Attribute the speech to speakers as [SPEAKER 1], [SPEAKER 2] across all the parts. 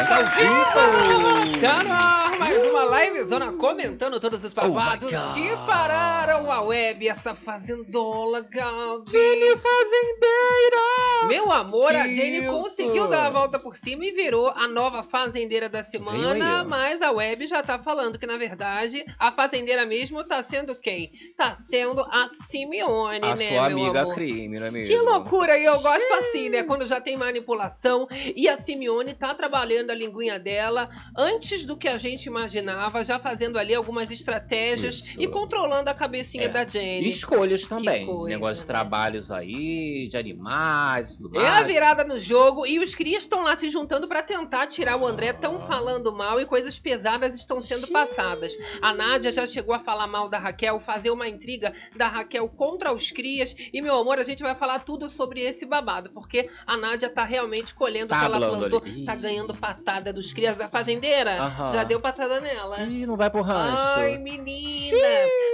[SPEAKER 1] Estamos ao vivo!
[SPEAKER 2] Tá no ar, mais uma livezona comentando todos os babados
[SPEAKER 1] Oh my God.
[SPEAKER 2] que pararam a web, essa fazendola, Gabi.
[SPEAKER 1] Fazendeira!
[SPEAKER 2] Meu amor, a Jenny
[SPEAKER 1] isso?
[SPEAKER 2] conseguiu dar a volta por cima e virou a nova fazendeira da semana, mas a web já tá falando que, na verdade, a fazendeira mesmo tá sendo quem? Tá sendo a Simeone,
[SPEAKER 1] A
[SPEAKER 2] né,
[SPEAKER 1] sua
[SPEAKER 2] meu
[SPEAKER 1] amiga
[SPEAKER 2] amor?
[SPEAKER 1] crime, não é mesmo?
[SPEAKER 2] Que loucura! E eu gosto assim, né? Quando já tem manipulação e a Simeone tá trabalhando a linguinha dela antes do que a gente imaginava, já fazendo ali algumas estratégias
[SPEAKER 1] Isso.
[SPEAKER 2] e controlando a cabecinha
[SPEAKER 1] É.
[SPEAKER 2] da Jenny.
[SPEAKER 1] Escolhas também.
[SPEAKER 2] coisa,
[SPEAKER 1] Negócio de
[SPEAKER 2] né?
[SPEAKER 1] trabalhos aí, de animais,
[SPEAKER 2] É a virada no jogo e os crias estão lá se juntando pra tentar tirar o André. Tão falando mal e coisas pesadas estão sendo passadas. A Nádia já chegou a falar mal da Raquel, fazer uma intriga da Raquel contra os crias. E, meu amor, a gente vai falar tudo sobre esse babado, porque a Nádia tá realmente colhendo o
[SPEAKER 1] Tá
[SPEAKER 2] que ela
[SPEAKER 1] hablando
[SPEAKER 2] plantou.
[SPEAKER 1] ali.
[SPEAKER 2] Tá ganhando patada dos crias da fazendeira.
[SPEAKER 1] Aham.
[SPEAKER 2] Já deu patada nela.
[SPEAKER 1] Ih, não vai pro rancho.
[SPEAKER 2] Ai, menina!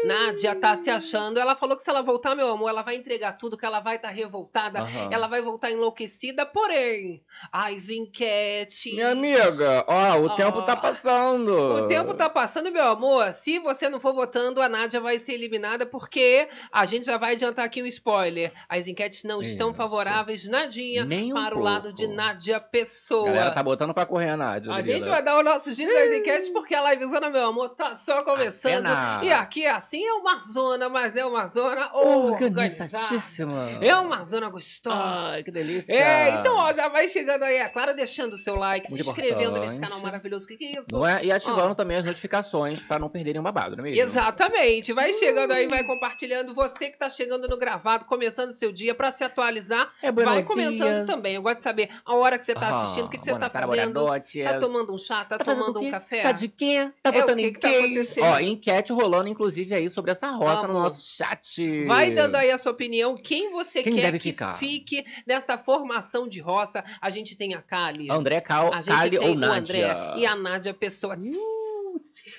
[SPEAKER 2] Nádia tá se achando. Ela falou que se ela voltar, meu amor, ela vai entregar tudo, que ela vai estar revoltada.
[SPEAKER 1] Aham.
[SPEAKER 2] Ela vai voltar enlouquecida, porém, as enquetes.
[SPEAKER 1] Minha amiga, ó, o
[SPEAKER 2] Ó.
[SPEAKER 1] tempo tá passando.
[SPEAKER 2] O tempo tá passando, meu amor. Se você não for votando, a Nádia vai ser eliminada, porque a gente já vai adiantar aqui um spoiler. As enquetes não estão
[SPEAKER 1] Isso.
[SPEAKER 2] favoráveis, nadinha,
[SPEAKER 1] Nem um
[SPEAKER 2] para o lado de
[SPEAKER 1] pouco.
[SPEAKER 2] Nádia
[SPEAKER 1] A
[SPEAKER 2] Pessoa.
[SPEAKER 1] galera tá botando pra correr a Nádia.
[SPEAKER 2] A gente vai dar o nosso giro das enquetes porque a livezona, meu amor, tá só começando.
[SPEAKER 1] Apenas.
[SPEAKER 2] E aqui, assim, é uma zona, mas é uma zona organizada.
[SPEAKER 1] Organizadíssima.
[SPEAKER 2] É uma zona gostosa.
[SPEAKER 1] Ai, que delícia.
[SPEAKER 2] É, então, ó, já vai chegando aí, é claro, deixando o seu like,
[SPEAKER 1] Muito
[SPEAKER 2] se inscrevendo nesse
[SPEAKER 1] importante.
[SPEAKER 2] canal maravilhoso. Que que é isso?
[SPEAKER 1] Não é? E ativando
[SPEAKER 2] Ó.
[SPEAKER 1] também as notificações pra não perderem o babado, não é mesmo?
[SPEAKER 2] Exatamente. Vai chegando aí, vai compartilhando. Você que tá chegando no gravado, começando o seu dia pra se atualizar,
[SPEAKER 1] É,
[SPEAKER 2] vai comentando
[SPEAKER 1] dias.
[SPEAKER 2] também. Eu gosto de saber a hora que você tá
[SPEAKER 1] Aham.
[SPEAKER 2] assistindo, o que, que você tá fazendo. Tá tomando um chá, tá,
[SPEAKER 1] fazendo
[SPEAKER 2] tomando um café.
[SPEAKER 1] Chá de quê? Tá
[SPEAKER 2] É, o
[SPEAKER 1] votando
[SPEAKER 2] que
[SPEAKER 1] em
[SPEAKER 2] que tá
[SPEAKER 1] quê?
[SPEAKER 2] acontecendo?
[SPEAKER 1] Ó, enquete rolando, inclusive, aí sobre essa roça no
[SPEAKER 2] Amor.
[SPEAKER 1] nosso chat.
[SPEAKER 2] Vai dando aí a sua opinião, quem você
[SPEAKER 1] Quem
[SPEAKER 2] quer
[SPEAKER 1] deve
[SPEAKER 2] que
[SPEAKER 1] ficar?
[SPEAKER 2] fique nessa formação de roça. A gente tem a Kali,
[SPEAKER 1] André Cal,
[SPEAKER 2] a gente
[SPEAKER 1] Kali
[SPEAKER 2] tem
[SPEAKER 1] ou
[SPEAKER 2] o
[SPEAKER 1] Nádia?
[SPEAKER 2] André e a Nádia Pessoa.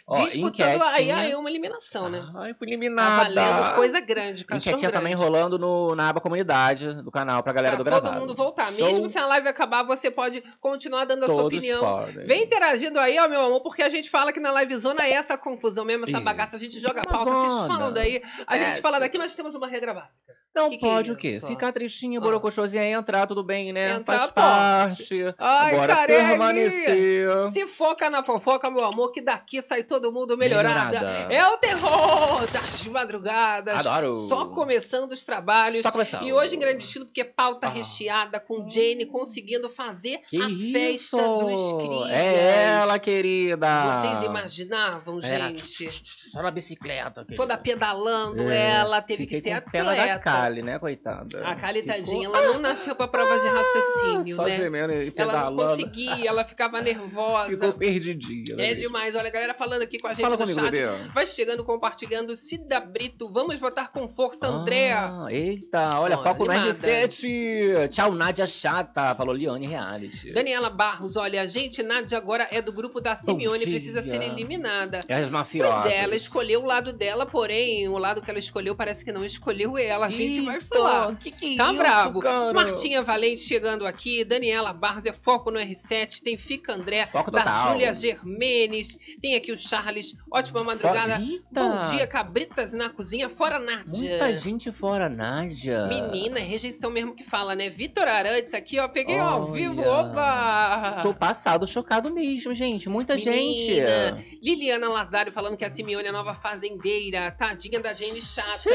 [SPEAKER 1] Ó,
[SPEAKER 2] disputando aí, aí uma eliminação, né?
[SPEAKER 1] Ai, fui
[SPEAKER 2] Tá
[SPEAKER 1] eliminada.
[SPEAKER 2] valendo coisa grande, cachorro
[SPEAKER 1] Enquetinha
[SPEAKER 2] grande.
[SPEAKER 1] também rolando no, na aba comunidade do canal pra galera
[SPEAKER 2] pra
[SPEAKER 1] do
[SPEAKER 2] todo
[SPEAKER 1] gravado.
[SPEAKER 2] mundo voltar. Mesmo se a live acabar, você pode continuar dando a sua
[SPEAKER 1] Todos
[SPEAKER 2] opinião.
[SPEAKER 1] podem.
[SPEAKER 2] Vem interagindo aí, ó, meu amor, porque a gente fala que na livezona é essa confusão mesmo, essa bagaça. A gente joga a pauta, vocês
[SPEAKER 1] zona.
[SPEAKER 2] falam daí, a gente
[SPEAKER 1] É.
[SPEAKER 2] fala daqui, mas temos uma regra básica.
[SPEAKER 1] Não
[SPEAKER 2] Que que é
[SPEAKER 1] pode o quê?
[SPEAKER 2] isso?
[SPEAKER 1] Ficar tristinha,
[SPEAKER 2] Ó.
[SPEAKER 1] borocochosinha, entrar, tudo bem, né?
[SPEAKER 2] Entrar,
[SPEAKER 1] Faz
[SPEAKER 2] pode.
[SPEAKER 1] parte.
[SPEAKER 2] Ai, carelinha!
[SPEAKER 1] permanecer.
[SPEAKER 2] Se foca na fofoca, meu amor, que daqui sai todo mundo melhorada.
[SPEAKER 1] Melhorada.
[SPEAKER 2] É o terror das madrugadas.
[SPEAKER 1] Adoro.
[SPEAKER 2] Só começando os trabalhos.
[SPEAKER 1] Só começando.
[SPEAKER 2] E hoje em grande estilo, porque pauta
[SPEAKER 1] Ah.
[SPEAKER 2] recheada com Jane conseguindo fazer
[SPEAKER 1] Que
[SPEAKER 2] a
[SPEAKER 1] isso?
[SPEAKER 2] festa dos crias.
[SPEAKER 1] É ela, querida.
[SPEAKER 2] Vocês imaginavam,
[SPEAKER 1] Era
[SPEAKER 2] gente?
[SPEAKER 1] Só na bicicleta. querida.
[SPEAKER 2] Toda pedalando,
[SPEAKER 1] É,
[SPEAKER 2] ela teve
[SPEAKER 1] Fiquei
[SPEAKER 2] que ser
[SPEAKER 1] com pena da
[SPEAKER 2] atleta.
[SPEAKER 1] Kali, né, coitada?
[SPEAKER 2] A Kali,
[SPEAKER 1] Ficou-
[SPEAKER 2] tadinha, ela não nasceu pra prova de raciocínio,
[SPEAKER 1] Só
[SPEAKER 2] né?
[SPEAKER 1] gemendo e
[SPEAKER 2] Ela não
[SPEAKER 1] pedalando.
[SPEAKER 2] conseguia, ela ficava nervosa.
[SPEAKER 1] Ficou perdidinha. né,
[SPEAKER 2] É demais. Olha, a galera falando aqui com a gente
[SPEAKER 1] Fala
[SPEAKER 2] no
[SPEAKER 1] comigo,
[SPEAKER 2] chat.
[SPEAKER 1] bebê.
[SPEAKER 2] Vai chegando, compartilhando. Cida Brito, vamos votar com força, Andréa.
[SPEAKER 1] Ah, eita, olha, foco no
[SPEAKER 2] animada.
[SPEAKER 1] R7. Tchau, Nádia Chata. Falou Liane Reality.
[SPEAKER 2] Daniela Barros, olha, a gente, Nádia agora é do grupo da Simeone, precisa ser eliminada.
[SPEAKER 1] É as mafiosas.
[SPEAKER 2] Pois é, ela escolheu o lado dela, porém, o lado que ela escolheu parece que não escolheu ela. A gente vai
[SPEAKER 1] Eita,
[SPEAKER 2] falar.
[SPEAKER 1] Que que é
[SPEAKER 2] Tá
[SPEAKER 1] isso,
[SPEAKER 2] brabo.
[SPEAKER 1] cara?
[SPEAKER 2] Martinha Valente chegando aqui, Daniela Barros é foco no R7, tem Fica André,
[SPEAKER 1] Foco
[SPEAKER 2] da
[SPEAKER 1] total.
[SPEAKER 2] Júlia Germenes, tem aqui o Charles, ótima madrugada. Bom dia, cabritas na cozinha, fora Nádia.
[SPEAKER 1] Muita gente fora, Nádia.
[SPEAKER 2] Menina, é rejeição mesmo que fala, né? Vitor Arantes aqui, ó, peguei ao
[SPEAKER 1] Olha.
[SPEAKER 2] vivo, opa!
[SPEAKER 1] Tô passado, chocado mesmo, gente. Muita
[SPEAKER 2] Menina.
[SPEAKER 1] gente.
[SPEAKER 2] Liliana Lazário falando que a Simeone é a nova fazendeira, tadinha da Jane chata.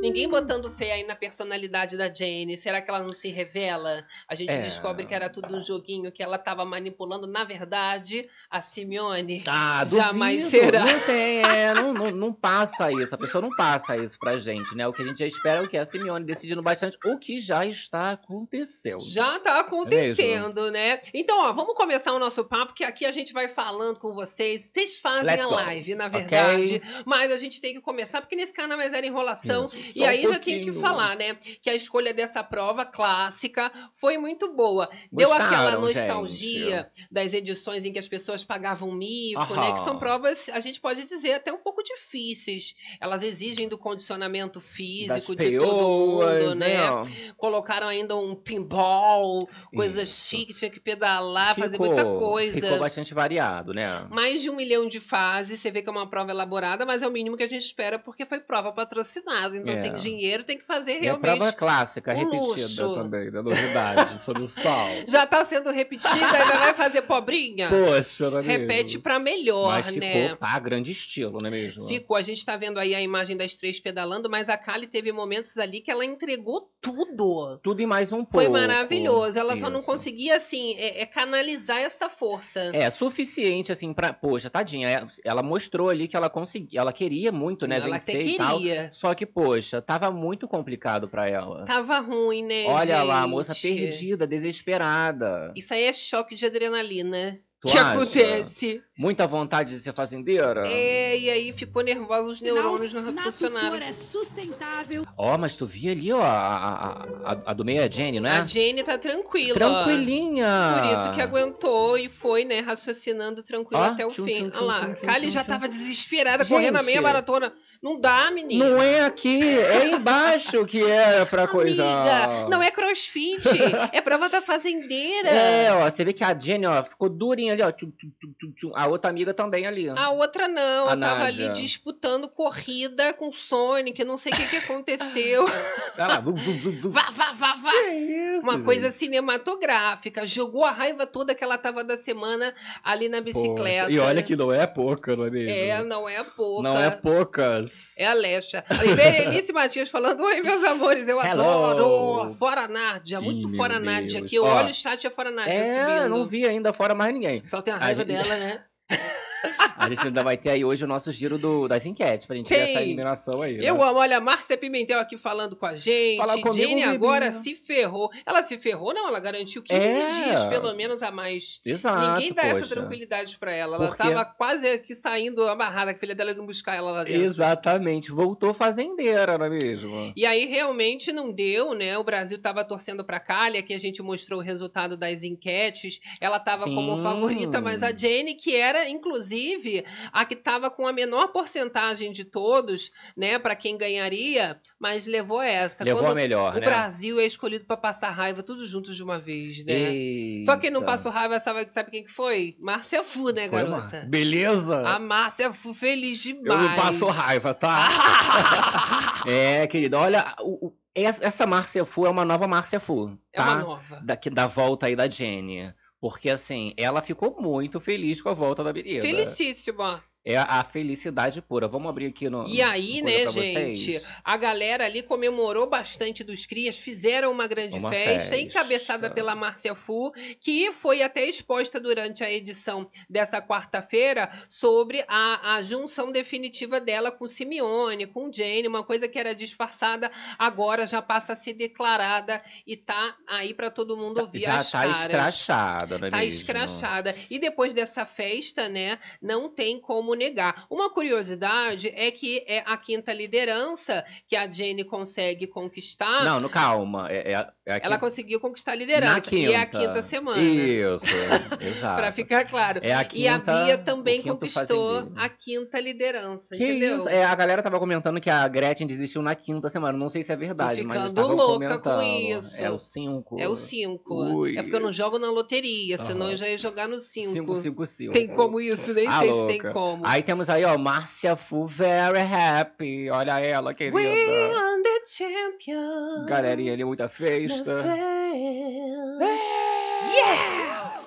[SPEAKER 2] Ninguém botando fé aí na personalidade da Jane. Será que ela não se revela? A gente
[SPEAKER 1] É.
[SPEAKER 2] descobre que era tudo um joguinho que ela tava manipulando. Na verdade, a Simeone.
[SPEAKER 1] Ah,
[SPEAKER 2] Jamais
[SPEAKER 1] duvido.
[SPEAKER 2] será.
[SPEAKER 1] Não tem, é, não, não, não passa isso. A pessoa não passa isso pra gente, né? O que a gente já espera é o que? A Simeone decidindo bastante o que já está acontecendo.
[SPEAKER 2] Já tá acontecendo, né? Então, ó, vamos começar o nosso papo, que aqui a gente vai falando com vocês. Vocês fazem
[SPEAKER 1] Let's
[SPEAKER 2] a
[SPEAKER 1] go.
[SPEAKER 2] live, na verdade. Mas a gente tem que começar, porque nesse canal é zero enrolação.
[SPEAKER 1] Isso,
[SPEAKER 2] E
[SPEAKER 1] só um
[SPEAKER 2] aí já tem que falar, né? Que a escolha dessa prova clássica foi muito boa. Deu aquela
[SPEAKER 1] Gostaram,
[SPEAKER 2] nostalgia das edições em que as pessoas pagavam mico, né?
[SPEAKER 1] Aham.
[SPEAKER 2] Que são provas provas, a gente pode dizer, até um pouco difíceis. Elas exigem do condicionamento físico de todo mundo, né?
[SPEAKER 1] né?
[SPEAKER 2] Colocaram ainda um pinball, coisa
[SPEAKER 1] Isso.
[SPEAKER 2] chique, tinha que pedalar, fazer muita coisa.
[SPEAKER 1] Ficou bastante variado, né?
[SPEAKER 2] Mais de um milhão de fases, você vê que é uma prova elaborada, mas é o mínimo que a gente espera porque foi prova patrocinada. Então
[SPEAKER 1] É.
[SPEAKER 2] tem dinheiro, tem que fazer
[SPEAKER 1] a
[SPEAKER 2] realmente.
[SPEAKER 1] prova clássica,
[SPEAKER 2] um
[SPEAKER 1] repetida
[SPEAKER 2] luxo.
[SPEAKER 1] também, da novidade, sobre o sol.
[SPEAKER 2] Já tá sendo repetida, ainda vai fazer pobrinha?
[SPEAKER 1] Poxa, não é
[SPEAKER 2] Repete
[SPEAKER 1] mesmo?
[SPEAKER 2] pra melhor,
[SPEAKER 1] Mas ficou, pá, grande estilo, não é mesmo?
[SPEAKER 2] Ficou, a gente tá vendo aí a imagem das três pedalando, mas a Kali teve momentos ali que ela entregou tudo.
[SPEAKER 1] Tudo e mais um pouco.
[SPEAKER 2] Foi maravilhoso. Ela só não
[SPEAKER 1] Isso.
[SPEAKER 2] conseguia, assim, é, é canalizar essa força.
[SPEAKER 1] É, suficiente, assim, pra. Poxa, tadinha. é- Ela mostrou ali que ela conseguia. Ela queria muito, né?
[SPEAKER 2] ela
[SPEAKER 1] vencer e tal. Só que, poxa, tava muito complicado pra ela.
[SPEAKER 2] Tava ruim, né?
[SPEAKER 1] Olha lá, a moça
[SPEAKER 2] gente?
[SPEAKER 1] perdida, desesperada.
[SPEAKER 2] Isso aí é choque de adrenalina.
[SPEAKER 1] Tu
[SPEAKER 2] que
[SPEAKER 1] acha?
[SPEAKER 2] acontece.
[SPEAKER 1] Muita vontade de ser fazendeira?
[SPEAKER 2] É, e aí ficou nervosa, os neurônios não
[SPEAKER 3] na
[SPEAKER 2] funcionaram.
[SPEAKER 3] é sustentável.
[SPEAKER 1] Ó, mas tu via ali, ó, a, a, a, a do meio é a Jenny, não é?
[SPEAKER 2] A Jane tá tranquila.
[SPEAKER 1] Tranquilinha.
[SPEAKER 2] Por isso que aguentou e foi, né, raciocinando tranquilo
[SPEAKER 1] Ó,
[SPEAKER 2] até o
[SPEAKER 1] tchum,
[SPEAKER 2] fim.
[SPEAKER 1] tchum,
[SPEAKER 2] Olha
[SPEAKER 1] tchum,
[SPEAKER 2] lá,
[SPEAKER 1] tchum,
[SPEAKER 2] Kali
[SPEAKER 1] tchum,
[SPEAKER 2] já
[SPEAKER 1] tchum.
[SPEAKER 2] tava desesperada, correndo a meia
[SPEAKER 1] Gente.
[SPEAKER 2] maratona. Não dá, menina.
[SPEAKER 1] Não é aqui, é embaixo que era pra coisa.
[SPEAKER 2] Amiga, não é crossfit, é prova da fazendeira.
[SPEAKER 1] É, ó, você vê que a Jenny, ó, ficou durinha ali, ó. tchum, tchum, tchum. A outra amiga também ali. ó.
[SPEAKER 2] A outra não,
[SPEAKER 1] A
[SPEAKER 2] ela tava ali disputando corrida com Sonic, não sei o que, que aconteceu.
[SPEAKER 1] Lá. vu, vu, vu, vu.
[SPEAKER 2] vá, vá, vá, vá.
[SPEAKER 1] Que isso,
[SPEAKER 2] Uma
[SPEAKER 1] gente?
[SPEAKER 2] coisa cinematográfica. Jogou a raiva toda que ela tava da semana ali na bicicleta.
[SPEAKER 1] Poxa, E olha que não é pouca, não é mesmo?
[SPEAKER 2] É, não é pouca.
[SPEAKER 1] Não é poucas.
[SPEAKER 2] É a Lecha. E Berenice Matias falando: Oi, meus amores, eu
[SPEAKER 1] Hello.
[SPEAKER 2] adoro. Fora Nádia, muito
[SPEAKER 1] Ih,
[SPEAKER 2] fora.
[SPEAKER 1] Deus.
[SPEAKER 2] Que eu
[SPEAKER 1] Ó,
[SPEAKER 2] olho o chat e a fora Nádia
[SPEAKER 1] É,
[SPEAKER 2] subindo.
[SPEAKER 1] não vi ainda fora mais ninguém.
[SPEAKER 2] Só tem a
[SPEAKER 1] A
[SPEAKER 2] raiva
[SPEAKER 1] gente-
[SPEAKER 2] dela, né?
[SPEAKER 1] A gente ainda vai ter aí hoje o nosso giro do, das enquetes, pra gente ver essa eliminação aí. né?
[SPEAKER 2] Eu amo, olha, a Márcia Pimentel aqui falando com a gente.
[SPEAKER 1] Fala comigo,
[SPEAKER 2] Jenny agora se ferrou. Ela se ferrou? Não, ela garantiu 15
[SPEAKER 1] É.
[SPEAKER 2] dias, pelo menos, a mais.
[SPEAKER 1] Exato,
[SPEAKER 2] Ninguém dá essa
[SPEAKER 1] poxa.
[SPEAKER 2] tranquilidade pra ela. Ela
[SPEAKER 1] Porque-
[SPEAKER 2] tava quase aqui saindo amarrada, que a filha dela ia não buscar ela lá dentro.
[SPEAKER 1] Exatamente. Voltou fazendeira, não é mesmo?
[SPEAKER 2] E aí realmente não deu, né? O Brasil tava torcendo pra Cália, que a gente mostrou o resultado das enquetes. Ela tava como
[SPEAKER 1] Sim.
[SPEAKER 2] favorita, mas a Jenny, que era inclusive a que tava com a menor porcentagem de todos, né, Pra quem ganharia, mas levou essa.
[SPEAKER 1] Levou
[SPEAKER 2] Quando
[SPEAKER 1] a melhor,
[SPEAKER 2] o
[SPEAKER 1] né?
[SPEAKER 2] Brasil é escolhido pra passar raiva tudo juntos de uma vez, né?
[SPEAKER 1] Eita.
[SPEAKER 2] Só quem não passou raiva sabe, sabe quem que foi? Márcia Fu, né,
[SPEAKER 1] Foi,
[SPEAKER 2] garota?
[SPEAKER 1] Márcia? Beleza?
[SPEAKER 2] A Márcia Fu feliz
[SPEAKER 1] Eu
[SPEAKER 2] demais.
[SPEAKER 1] não passo raiva, tá? é, querida, olha, o- essa, essa Márcia Fu é uma nova Márcia Fu,
[SPEAKER 2] é
[SPEAKER 1] tá?
[SPEAKER 2] uma nova.
[SPEAKER 1] Da, que- da volta aí da Jenny. Porque, assim, ela ficou muito feliz com a volta da menina.
[SPEAKER 2] Felicíssima.
[SPEAKER 1] É a, felicidade pura. Vamos abrir aqui no.
[SPEAKER 2] E aí, né, gente,
[SPEAKER 1] vocês.
[SPEAKER 2] a galera ali comemorou bastante dos crias, fizeram uma grande
[SPEAKER 1] Uma
[SPEAKER 2] festa,
[SPEAKER 1] festa.
[SPEAKER 2] encabeçada pela Márcia Fu, que foi até exposta durante a edição dessa quarta-feira sobre a, a junção definitiva dela com Simeone, com Jane, uma coisa que era disfarçada, agora já passa a ser declarada e tá aí pra todo mundo ouvir
[SPEAKER 1] Já
[SPEAKER 2] as
[SPEAKER 1] tá
[SPEAKER 2] caras.
[SPEAKER 1] escrachada, não é
[SPEAKER 2] Tá
[SPEAKER 1] mesmo?
[SPEAKER 2] escrachada. E depois dessa festa, né, não tem como negar. Uma curiosidade é que é a quinta liderança que a Jenny consegue conquistar.
[SPEAKER 1] Não, no, calma. É, é, é
[SPEAKER 2] Ela conseguiu conquistar a
[SPEAKER 1] na
[SPEAKER 2] liderança.
[SPEAKER 1] quinta.
[SPEAKER 2] E é a quinta semana.
[SPEAKER 1] Isso, exato.
[SPEAKER 2] Pra ficar claro.
[SPEAKER 1] É a
[SPEAKER 2] e a
[SPEAKER 1] quinta-
[SPEAKER 2] Bia também conquistou
[SPEAKER 1] fazendeiro.
[SPEAKER 2] a quinta liderança,
[SPEAKER 1] Que
[SPEAKER 2] entendeu?
[SPEAKER 1] isso? É, a galera tava comentando que a Gretchen desistiu na quinta semana. Não sei se é verdade, mas
[SPEAKER 2] ficando
[SPEAKER 1] estavam
[SPEAKER 2] louca com
[SPEAKER 1] comentando.
[SPEAKER 2] isso.
[SPEAKER 1] É o 5.
[SPEAKER 2] É o 5.
[SPEAKER 1] Ui.
[SPEAKER 2] É porque eu não jogo na loteria, senão
[SPEAKER 1] Aham.
[SPEAKER 2] eu já ia jogar no 5.
[SPEAKER 1] 5, 5, 5.
[SPEAKER 2] Tem como isso? Nem
[SPEAKER 1] Ah,
[SPEAKER 2] sei se
[SPEAKER 1] louca.
[SPEAKER 2] tem como.
[SPEAKER 1] Aí temos aí, ó, Márcia Fu, very happy. Olha ela, querida.
[SPEAKER 2] We are the champions.
[SPEAKER 1] Galerinha ali, muita festa.
[SPEAKER 2] Yeah!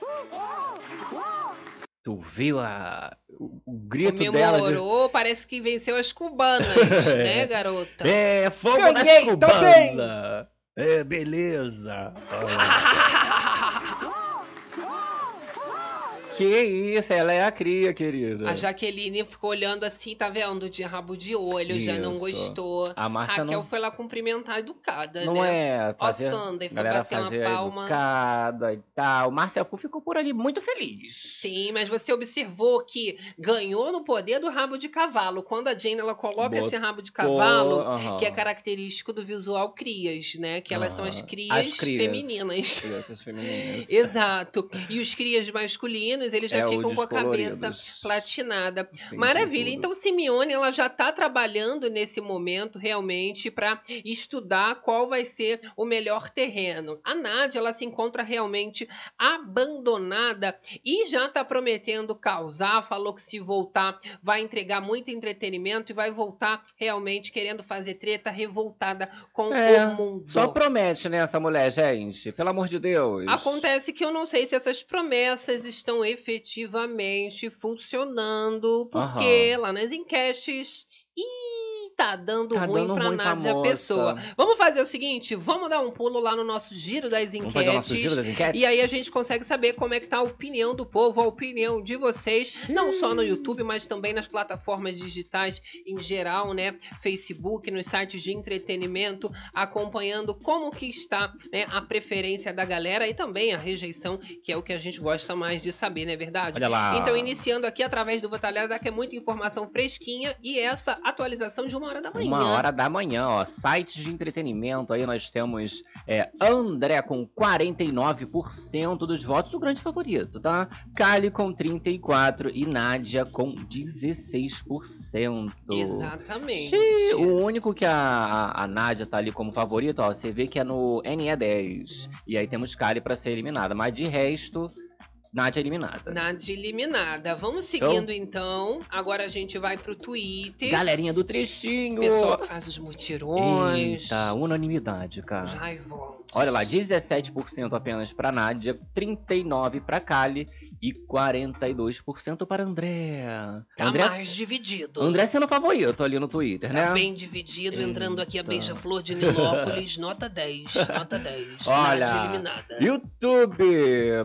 [SPEAKER 1] Tu viu a, o, o grito dela de...
[SPEAKER 2] Comemorou, parece que venceu as cubanas, né, garota?
[SPEAKER 1] É, fogo
[SPEAKER 2] Ganhei
[SPEAKER 1] nas cubanas. É, beleza. que isso, ela é a cria, querida.
[SPEAKER 2] A Jaqueline ficou olhando assim, tá vendo? De rabo de olho, já não
[SPEAKER 1] Isso.
[SPEAKER 2] gostou.
[SPEAKER 1] A Márcia
[SPEAKER 2] Raquel
[SPEAKER 1] não,
[SPEAKER 2] foi lá cumprimentar educada,
[SPEAKER 1] não
[SPEAKER 2] né?
[SPEAKER 1] é
[SPEAKER 2] Ó,
[SPEAKER 1] fazer...
[SPEAKER 2] Sander, foi
[SPEAKER 1] galera
[SPEAKER 2] bater uma palma.
[SPEAKER 1] educada e tal. Márcia Fu ficou por ali muito feliz.
[SPEAKER 2] Sim, mas você observou que ganhou no poder do rabo de cavalo. Quando a Jane ela coloca
[SPEAKER 1] Botou,
[SPEAKER 2] esse rabo de cavalo, que é característico do visual crias, né? Que elas são as crias,
[SPEAKER 1] As crias.
[SPEAKER 2] femininas.
[SPEAKER 1] Crianças femininas.
[SPEAKER 2] Exato. E os crias masculinos, meninos, eles já
[SPEAKER 1] É,
[SPEAKER 2] ficam com a cabeça platinada.
[SPEAKER 1] Entendi
[SPEAKER 2] Maravilha.
[SPEAKER 1] tudo.
[SPEAKER 2] Então, Simeone, ela já está trabalhando nesse momento realmente para estudar qual vai ser o melhor terreno. A Nádia, ela se encontra realmente abandonada e já está prometendo causar. Falou que se voltar vai entregar muito entretenimento e vai voltar realmente querendo fazer treta revoltada com
[SPEAKER 1] É,
[SPEAKER 2] o mundo.
[SPEAKER 1] Só promete, né, essa mulher, gente? Pelo amor de Deus.
[SPEAKER 2] Acontece que eu não sei se essas promessas estão efetivamente funcionando, porque lá nas enquetes. Ih, tá dando
[SPEAKER 1] Tá
[SPEAKER 2] ruim
[SPEAKER 1] dando
[SPEAKER 2] pra
[SPEAKER 1] ruim pra
[SPEAKER 2] Nádia
[SPEAKER 1] moça.
[SPEAKER 2] Pessoa. Vamos fazer o seguinte: vamos dar um pulo lá no nosso giro das
[SPEAKER 1] Vamos fazer o nosso giro
[SPEAKER 2] enquetes.
[SPEAKER 1] das enquetes?
[SPEAKER 2] E aí a gente consegue saber como é que tá a opinião do povo, a opinião de vocês, não só no YouTube, mas também nas plataformas digitais em geral, né? Facebook, nos sites de entretenimento, acompanhando como que está né, a preferência da galera e também a rejeição, que é o que a gente gosta mais de saber, não é verdade?
[SPEAKER 1] Olha lá.
[SPEAKER 2] Então, iniciando aqui através do Batalhada, que é muita informação fresquinha e essa atualização de uma hora da manhã.
[SPEAKER 1] Uma hora da manhã, ó. Sites de entretenimento aí nós temos é, André com 49% dos votos, o grande favorito, tá? Kali com 34% e Nádia com 16%.
[SPEAKER 2] Exatamente.
[SPEAKER 1] O único que a, a, a Nádia tá ali como favorito, ó, você vê que é no NE10. E aí temos Kali pra ser eliminada, mas de resto, Nádia eliminada.
[SPEAKER 2] Nádia eliminada. Vamos seguindo então. Agora a gente vai pro Twitter.
[SPEAKER 1] Galerinha do trechinho.
[SPEAKER 2] Pessoal que faz os mutirões.
[SPEAKER 1] Eita, unanimidade, cara.
[SPEAKER 2] Os raivosos.
[SPEAKER 1] Olha lá, 17% apenas pra Nádia, 39% pra Kali e 42% para André.
[SPEAKER 2] Tá
[SPEAKER 1] André,
[SPEAKER 2] mais dividido.
[SPEAKER 1] André sendo favorito ali no Twitter,
[SPEAKER 2] Tá
[SPEAKER 1] né?
[SPEAKER 2] bem dividido, entrando aqui a
[SPEAKER 1] Eita.
[SPEAKER 2] Beija-Flor de Nilópolis, nota 10, nota 10.
[SPEAKER 1] Olha,
[SPEAKER 2] Nádia eliminada.
[SPEAKER 1] YouTube,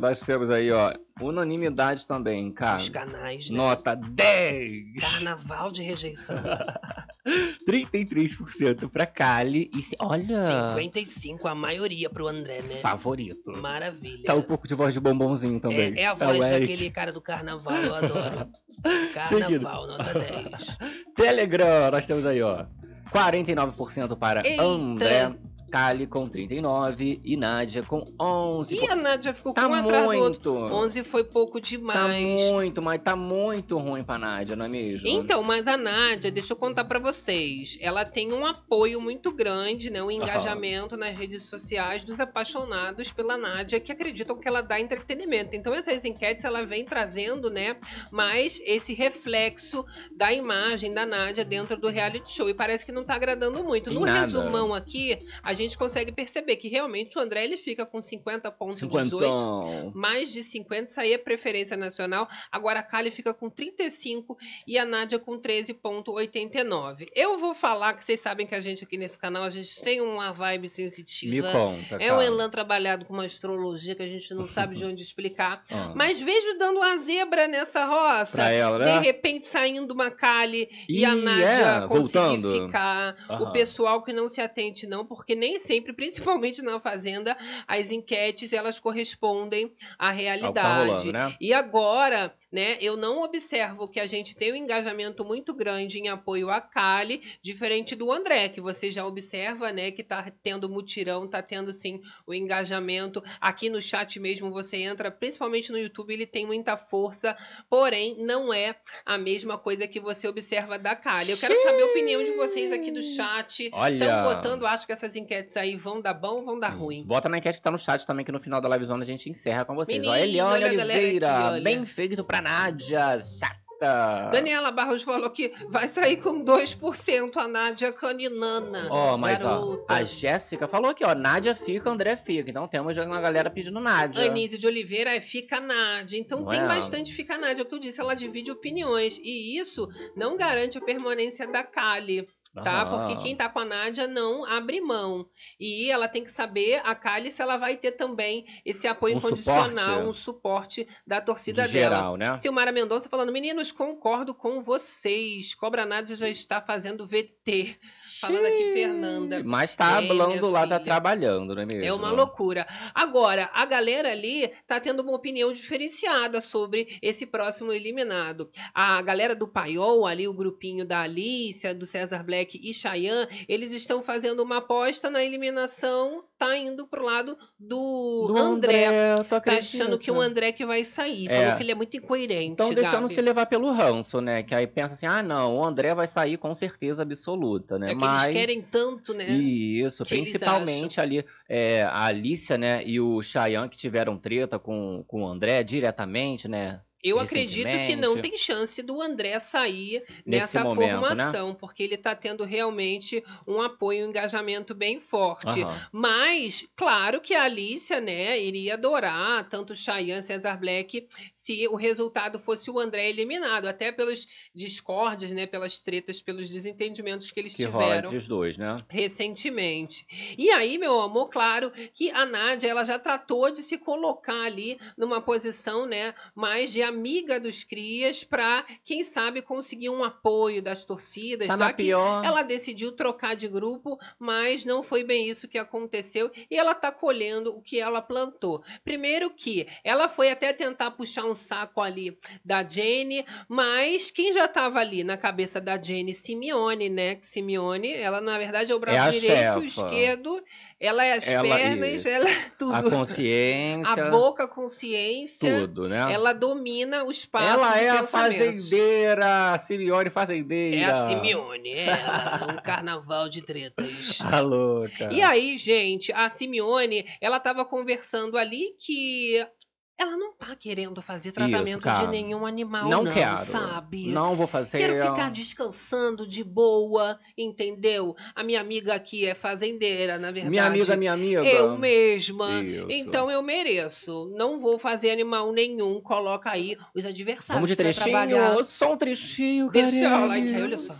[SPEAKER 1] nós temos aí, ó, unanimidade também, cara.
[SPEAKER 2] Os canais, né?
[SPEAKER 1] Nota 10!
[SPEAKER 2] Carnaval de rejeição.
[SPEAKER 1] 33% pra Kali e, se- olha,
[SPEAKER 2] 55, a maioria pro André, né?
[SPEAKER 1] favorito.
[SPEAKER 2] Maravilha.
[SPEAKER 1] Tá um pouco de voz de bombonzinho também.
[SPEAKER 2] É, é a
[SPEAKER 1] o
[SPEAKER 2] voz daquele cara do carnaval, eu adoro. Carnaval, nota 10.
[SPEAKER 1] Telegram, nós temos aí, ó. 49% para
[SPEAKER 2] Eita.
[SPEAKER 1] André, Kali com 39 e Nádia com 11.
[SPEAKER 2] E a Nádia ficou
[SPEAKER 1] tá
[SPEAKER 2] com um atrás do outro.
[SPEAKER 1] muito.
[SPEAKER 2] 11 foi pouco
[SPEAKER 1] Tá
[SPEAKER 2] demais.
[SPEAKER 1] muito, mas tá muito ruim pra Nádia, não é mesmo?
[SPEAKER 2] Então, mas a Nádia, deixa eu contar pra vocês, ela tem um apoio muito grande, né, um engajamento nas redes sociais dos apaixonados pela Nádia que acreditam que ela dá entretenimento. Então, essas enquetes ela vem trazendo, né, mais esse reflexo da imagem da Nádia dentro do reality show e parece que não tá agradando muito.
[SPEAKER 1] Em
[SPEAKER 2] No
[SPEAKER 1] nada.
[SPEAKER 2] resumão aqui, a gente consegue perceber que realmente o André ele fica com 50.18
[SPEAKER 1] Cinquentão.
[SPEAKER 2] mais de 50, isso aí é preferência nacional. Agora a Kali fica com 35 e a Nádia com 13,89. Eu vou falar que vocês sabem que a gente aqui nesse canal, a gente tem uma vibe
[SPEAKER 1] Me
[SPEAKER 2] sensitiva.
[SPEAKER 1] conta,
[SPEAKER 2] É um elan trabalhado com uma astrologia que a gente não sabe de onde explicar.
[SPEAKER 1] Ah,
[SPEAKER 2] Mas vejo dando uma zebra nessa roça.
[SPEAKER 1] ela,
[SPEAKER 2] De
[SPEAKER 1] né?
[SPEAKER 2] repente saindo uma Kali e, a
[SPEAKER 1] Ih,
[SPEAKER 2] Nádia
[SPEAKER 1] é,
[SPEAKER 2] conseguir
[SPEAKER 1] voltando.
[SPEAKER 2] ficar. O pessoal que não se atente, não, porque nem sempre, principalmente na Fazenda, as enquetes elas correspondem à
[SPEAKER 1] tá
[SPEAKER 2] realidade.
[SPEAKER 1] rolando, né?
[SPEAKER 2] E agora, né, eu não observo que a gente tem um engajamento muito grande em apoio à Kali, diferente do André, que você já observa, né, que tá tendo mutirão, tá tendo sim o engajamento. Aqui no chat mesmo você entra, principalmente no YouTube, ele tem muita força, porém não é a mesma coisa que você observa da Kali. Eu quero saber a opinião de vocês aqui do chat.
[SPEAKER 1] Olha.
[SPEAKER 2] Estão votando, acho que essas enquetes aí vão dar bom ou vão dar ruim?
[SPEAKER 1] Bota na enquete que tá no chat também, que no final da livezona a gente encerra com vocês. ó,
[SPEAKER 2] Menino,
[SPEAKER 1] Eliane
[SPEAKER 2] olha galera
[SPEAKER 1] Oliveira,
[SPEAKER 2] aqui, olha.
[SPEAKER 1] bem feito pra Nádia, chata.
[SPEAKER 2] Daniela Barros falou que vai sair com 2% a Nádia Caninana.
[SPEAKER 1] Ó, mas
[SPEAKER 2] Garota.
[SPEAKER 1] ó, a Jéssica falou aqui, ó, Nádia fica, André fica. Então temos uma galera pedindo Nádia.
[SPEAKER 2] Anísio de Oliveira é fica Nádia. Então
[SPEAKER 1] Não
[SPEAKER 2] tem
[SPEAKER 1] é?
[SPEAKER 2] bastante fica Nádia. É o que eu disse, ela divide opiniões. E isso não garante a permanência da Kali. Tá?
[SPEAKER 1] Aham.
[SPEAKER 2] Porque quem tá com a Nádia não abre mão. E ela tem que saber, a Kali, se ela vai ter também esse apoio
[SPEAKER 1] Um
[SPEAKER 2] incondicional,
[SPEAKER 1] suporte.
[SPEAKER 2] um suporte da torcida
[SPEAKER 1] De
[SPEAKER 2] dela.
[SPEAKER 1] geral, né?
[SPEAKER 2] Silmara Mendonça falando, meninos, concordo com vocês. Cobra Nádia já está fazendo VT. Falando aqui, Fernanda.
[SPEAKER 1] Mas tá
[SPEAKER 2] Ei,
[SPEAKER 1] falando lá, tá trabalhando, não é mesmo?
[SPEAKER 2] É uma loucura. Agora, a galera ali tá tendo uma opinião diferenciada sobre esse próximo eliminado. A galera do Paiol, ali, o grupinho da Alicia, do César Black Black e Cheyenne, eles estão fazendo uma aposta na eliminação, tá indo pro lado do,
[SPEAKER 1] Do
[SPEAKER 2] André.
[SPEAKER 1] André,
[SPEAKER 2] Tá achando que o André que vai sair.
[SPEAKER 1] É.
[SPEAKER 2] Falou que ele é muito incoerente,
[SPEAKER 1] Então deixando
[SPEAKER 2] Gabi.
[SPEAKER 1] se levar pelo ranço, né? Que aí pensa assim, ah não, o André vai sair com certeza absoluta, né?
[SPEAKER 2] É que
[SPEAKER 1] Mas...
[SPEAKER 2] eles querem tanto, né?
[SPEAKER 1] Isso,
[SPEAKER 2] que
[SPEAKER 1] principalmente ali é, a Alicia, né, e o Cheyenne que tiveram treta com, com o André diretamente, né?
[SPEAKER 2] Eu acredito que não tem chance do André sair nessa
[SPEAKER 1] momento, né?
[SPEAKER 2] formação, porque ele tá tendo realmente um apoio, um engajamento bem forte.
[SPEAKER 1] Aham.
[SPEAKER 2] Mas, claro que a Alicia, né, iria adorar tanto Cheyenne, Cesar Black, se o resultado fosse o André eliminado, até pelos discórdias, né, pelas tretas, pelos desentendimentos que eles
[SPEAKER 1] Que
[SPEAKER 2] tiveram
[SPEAKER 1] os dois, né?
[SPEAKER 2] recentemente. E aí, meu amor, claro que a Nádia, ela já tratou de se colocar ali numa posição, né, mais de amiga dos crias para quem sabe conseguir um apoio das torcidas,
[SPEAKER 1] Tá
[SPEAKER 2] já que
[SPEAKER 1] pior.
[SPEAKER 2] ela decidiu trocar de grupo, mas não foi bem isso que aconteceu e ela tá colhendo o que ela plantou. Primeiro que ela foi até tentar puxar um saco ali da Jenny, mas quem já tava ali na cabeça da Jenny? Simeone, né? Que Simeone, ela na verdade é o braço
[SPEAKER 1] a
[SPEAKER 2] direito,
[SPEAKER 1] chefa.
[SPEAKER 2] esquerdo, ela é as
[SPEAKER 1] Ela-
[SPEAKER 2] pernas,
[SPEAKER 1] isso.
[SPEAKER 2] ela é
[SPEAKER 1] A
[SPEAKER 2] tudo.
[SPEAKER 1] consciência,
[SPEAKER 2] A boca, a consciência,
[SPEAKER 1] tudo, né?
[SPEAKER 2] ela domina os passos
[SPEAKER 1] Ela é a fazendeira, a Simeone fazendeira.
[SPEAKER 2] É a Simeone, é ela, um carnaval de tretas.
[SPEAKER 1] A louca.
[SPEAKER 2] E aí, gente, a Simeone, ela tava conversando ali que ela não tá querendo fazer tratamento de
[SPEAKER 1] cara.
[SPEAKER 2] nenhum animal,
[SPEAKER 1] não,
[SPEAKER 2] não,
[SPEAKER 1] quero.
[SPEAKER 2] sabe?
[SPEAKER 1] Não vou fazer.
[SPEAKER 2] Quero ficar descansando de boa, entendeu? A minha amiga aqui é fazendeira, na verdade.
[SPEAKER 1] Minha amiga, minha amiga.
[SPEAKER 2] Eu mesma.
[SPEAKER 1] Isso.
[SPEAKER 2] Então eu mereço. Não vou fazer animal nenhum. Coloca aí os adversários
[SPEAKER 1] Vamos de trechinho?
[SPEAKER 2] trabalhar.
[SPEAKER 1] Só um trechinho,
[SPEAKER 2] Deixa eu lá, então, olha só.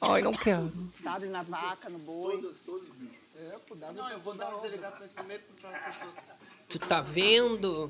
[SPEAKER 1] Ai, não quero.
[SPEAKER 3] Sabe, na vaca, no boi.
[SPEAKER 4] Não, eu vou dar as delegações primeiro para as pessoas.
[SPEAKER 2] Tu tá vendo?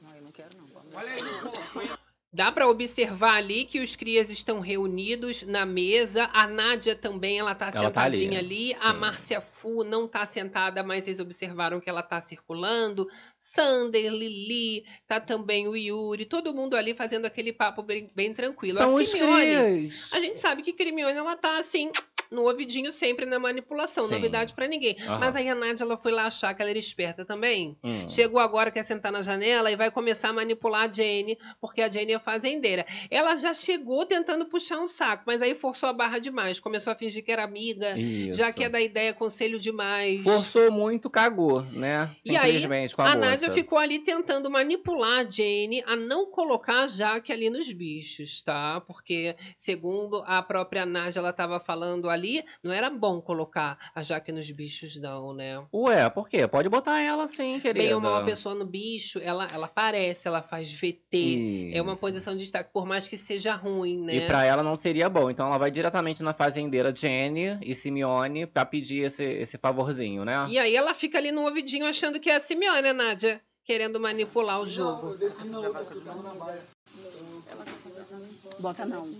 [SPEAKER 3] Não, eu não quero não.
[SPEAKER 4] Olha aí,
[SPEAKER 2] Dá pra observar ali que os crias estão reunidos na mesa. A Nádia também, ela tá
[SPEAKER 1] Ela tá ali,
[SPEAKER 2] sentadinha ali. A
[SPEAKER 1] sim.
[SPEAKER 2] Márcia Fu não tá sentada, mas vocês observaram que ela tá circulando. Sander, Lili, tá também o Yuri. Todo mundo ali fazendo aquele papo bem, bem tranquilo.
[SPEAKER 1] São
[SPEAKER 2] a
[SPEAKER 1] os
[SPEAKER 2] Simeone,
[SPEAKER 1] crias.
[SPEAKER 2] a gente sabe que Crimione, ela tá assim, no ouvidinho sempre na manipulação.
[SPEAKER 1] Sim.
[SPEAKER 2] Novidade pra ninguém.
[SPEAKER 1] Aham.
[SPEAKER 2] Mas aí a Nádia, ela foi lá achar que ela era esperta também.
[SPEAKER 1] Hum.
[SPEAKER 2] Chegou agora, quer sentar na janela e vai começar a manipular a Jane, porque a Jane é fazendeira. Ela já chegou tentando puxar um saco, mas aí forçou a barra demais. Começou a fingir que era amiga,
[SPEAKER 1] Isso.
[SPEAKER 2] já quer dar ideia, conselho demais.
[SPEAKER 1] Forçou muito, cagou, né?
[SPEAKER 2] E aí,
[SPEAKER 1] Simplesmente com a,
[SPEAKER 2] A
[SPEAKER 1] moça.
[SPEAKER 2] Nádia ficou ali tentando manipular a Jane a não colocar a Jaque ali nos bichos, tá? Porque, segundo a própria Nádia, ela tava falando ali, não era bom colocar a Jaque nos bichos, não, né?
[SPEAKER 1] Ué, por quê? Pode botar ela sim, querida.
[SPEAKER 2] Bem ou mal a pessoa no bicho, ela, ela aparece, ela faz VT. É uma
[SPEAKER 1] Isso.
[SPEAKER 2] posição de destaque, por mais que seja ruim, né?
[SPEAKER 1] E pra ela não seria bom. Então ela vai diretamente na fazendeira Jenny e Simeone pra pedir esse, esse favorzinho, né?
[SPEAKER 2] E aí ela fica ali no ouvidinho achando que é a Simeone, né, Nádia? Querendo manipular o jogo.
[SPEAKER 3] Bota não.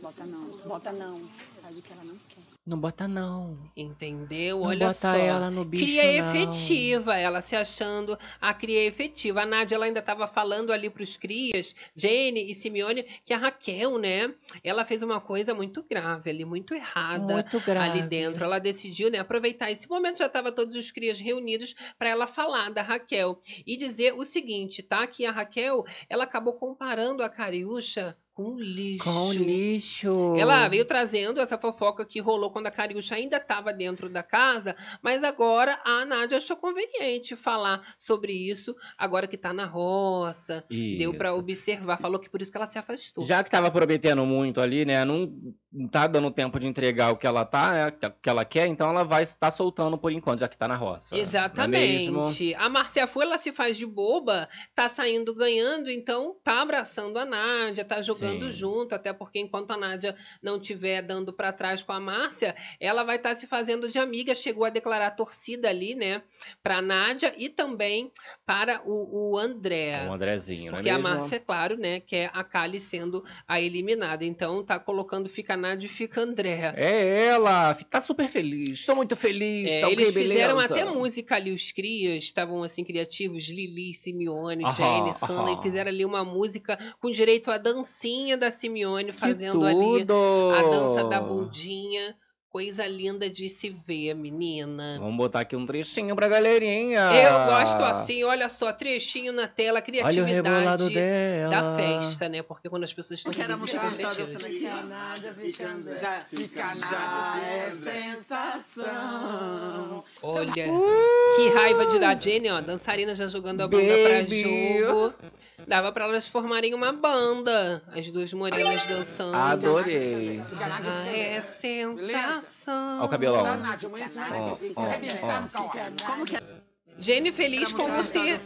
[SPEAKER 3] Bota não. Bota não. Sabe que ela não quer.
[SPEAKER 1] Não bota não.
[SPEAKER 2] Entendeu?
[SPEAKER 1] Não
[SPEAKER 2] Olha
[SPEAKER 1] bota
[SPEAKER 2] só.
[SPEAKER 1] ela no bicho,
[SPEAKER 2] cria
[SPEAKER 1] não.
[SPEAKER 2] efetiva, ela se achando a cria efetiva. A Nádia ela ainda estava falando ali pros crias, Jenny e Simeone, que a Raquel, né? Ela fez uma coisa muito grave ali, muito errada.
[SPEAKER 1] Muito grave.
[SPEAKER 2] ali dentro. Ela decidiu, né, aproveitar esse momento, já estava todos os crias reunidos para ela falar da Raquel e dizer o seguinte, tá? Que a Raquel, ela acabou comparando a Cariúcha com lixo.
[SPEAKER 1] Com lixo.
[SPEAKER 2] Ela veio trazendo essa fofoca que rolou quando a Cariúcha ainda estava dentro da casa, mas agora a Nádia achou conveniente falar sobre isso, agora que tá na roça. Deu para
[SPEAKER 1] Isso.
[SPEAKER 2] observar, falou que por isso que ela se afastou.
[SPEAKER 1] Já que tava prometendo muito ali, né? Não, não tá dando tempo de entregar o que ela tá, né? O que ela quer, então ela vai estar soltando por enquanto, já que tá na roça. É?
[SPEAKER 2] Exatamente. A Marcia Fu, ela se faz de boba, tá saindo ganhando, então tá abraçando a Nádia, tá jogando
[SPEAKER 1] Sim.
[SPEAKER 2] junto, até porque enquanto a Nádia não tiver dando pra trás com a Márcia, ela vai estar se fazendo de amiga, chegou a declarar torcida ali, né, pra Nádia e também para o, o André.
[SPEAKER 1] O Andrezinho, não é
[SPEAKER 2] Porque a? Márcia, é claro, né, quer a Kali sendo a eliminada. Então tá colocando, fica a Nádia fica André.
[SPEAKER 1] É ela, tá super feliz. Estou muito feliz.
[SPEAKER 2] É,
[SPEAKER 1] tá
[SPEAKER 2] eles fizeram
[SPEAKER 1] beleza.
[SPEAKER 2] até música ali, os crias estavam assim criativos, Lili, Simeone,
[SPEAKER 1] Aham,
[SPEAKER 2] Jane, Sandra, e fizeram ali uma música com direito à dancinha da Simeone, fazendo ali a dança da bundinha. Coisa linda de se ver, menina.
[SPEAKER 1] Vamos botar aqui um trechinho pra galerinha.
[SPEAKER 2] Eu gosto assim, olha só, trechinho na tela,
[SPEAKER 1] Olha o rebolado
[SPEAKER 2] criatividade
[SPEAKER 1] dela.
[SPEAKER 2] da festa, né? Porque quando as pessoas estão felizes, ficam
[SPEAKER 5] gostosa
[SPEAKER 2] festivas.
[SPEAKER 5] essa daqui, ó.
[SPEAKER 3] Nádia fechando.
[SPEAKER 5] Já fica na é sensação.
[SPEAKER 2] Olha, que raiva de dar Jenny, ó, dançarina já jogando a bunda
[SPEAKER 1] Baby.
[SPEAKER 2] pra jogo. Dava pra elas formarem uma banda, as duas morenas dançando.
[SPEAKER 1] Adorei.
[SPEAKER 2] Já é sensação.
[SPEAKER 1] Olha o cabelão.
[SPEAKER 5] Cauá. Como que é?
[SPEAKER 2] Jenny feliz como se,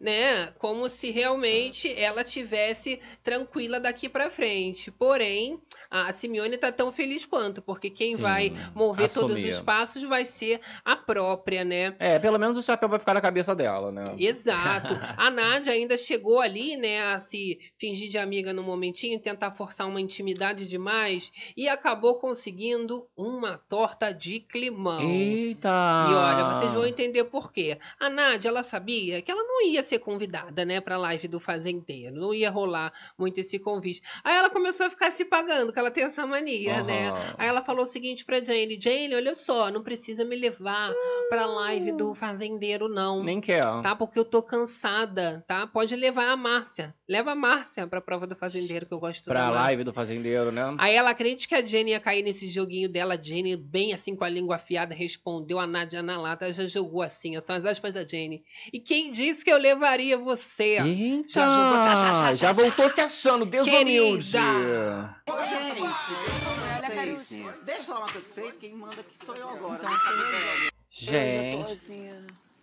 [SPEAKER 2] né, como se realmente ela tivesse tranquila daqui pra frente. Porém, a Simeone tá tão feliz quanto, porque quem
[SPEAKER 1] Sim,
[SPEAKER 2] vai mover todos
[SPEAKER 1] assumir.
[SPEAKER 2] os passos vai ser a própria, né?
[SPEAKER 1] É, pelo menos o chapéu vai ficar na cabeça dela, né?
[SPEAKER 2] Exato. A Nádia ainda chegou ali, né, a se fingir de amiga no momentinho, tentar forçar uma intimidade demais e acabou conseguindo uma torta de climão.
[SPEAKER 1] Eita!
[SPEAKER 2] E olha, vocês vão entender por quê. A Nádia, ela sabia que ela não ia ser convidada, né, pra live do Fazendeiro. Não ia rolar muito esse convite. Aí ela começou a ficar se pagando, que ela tem essa mania, né?
[SPEAKER 1] Aham.
[SPEAKER 2] Aí ela falou o seguinte pra Jane: Jane, olha só, não precisa me levar pra live do Fazendeiro, não.
[SPEAKER 1] Nem quer.
[SPEAKER 2] Tá? Porque eu tô cansada, tá? Pode levar a Márcia. Leva a Márcia pra prova do Fazendeiro, que eu gosto da
[SPEAKER 1] Pra live do fazendeiro, né?
[SPEAKER 2] Aí ela acredita que a Jenny ia cair nesse joguinho dela. A Jenny, bem assim com a língua afiada, respondeu a Nádia na lata. Já jogou assim, ó, são as aspas da Jenny. E quem disse que eu levaria você?
[SPEAKER 1] Eita!
[SPEAKER 2] Já jogou, tchá, tchá, tchá,
[SPEAKER 1] Já
[SPEAKER 2] tchá,
[SPEAKER 1] voltou se achando, desumilde.
[SPEAKER 2] Querida!
[SPEAKER 5] Gente, deixa eu falar uma coisa pra vocês, quem manda aqui sou eu agora.
[SPEAKER 1] Gente,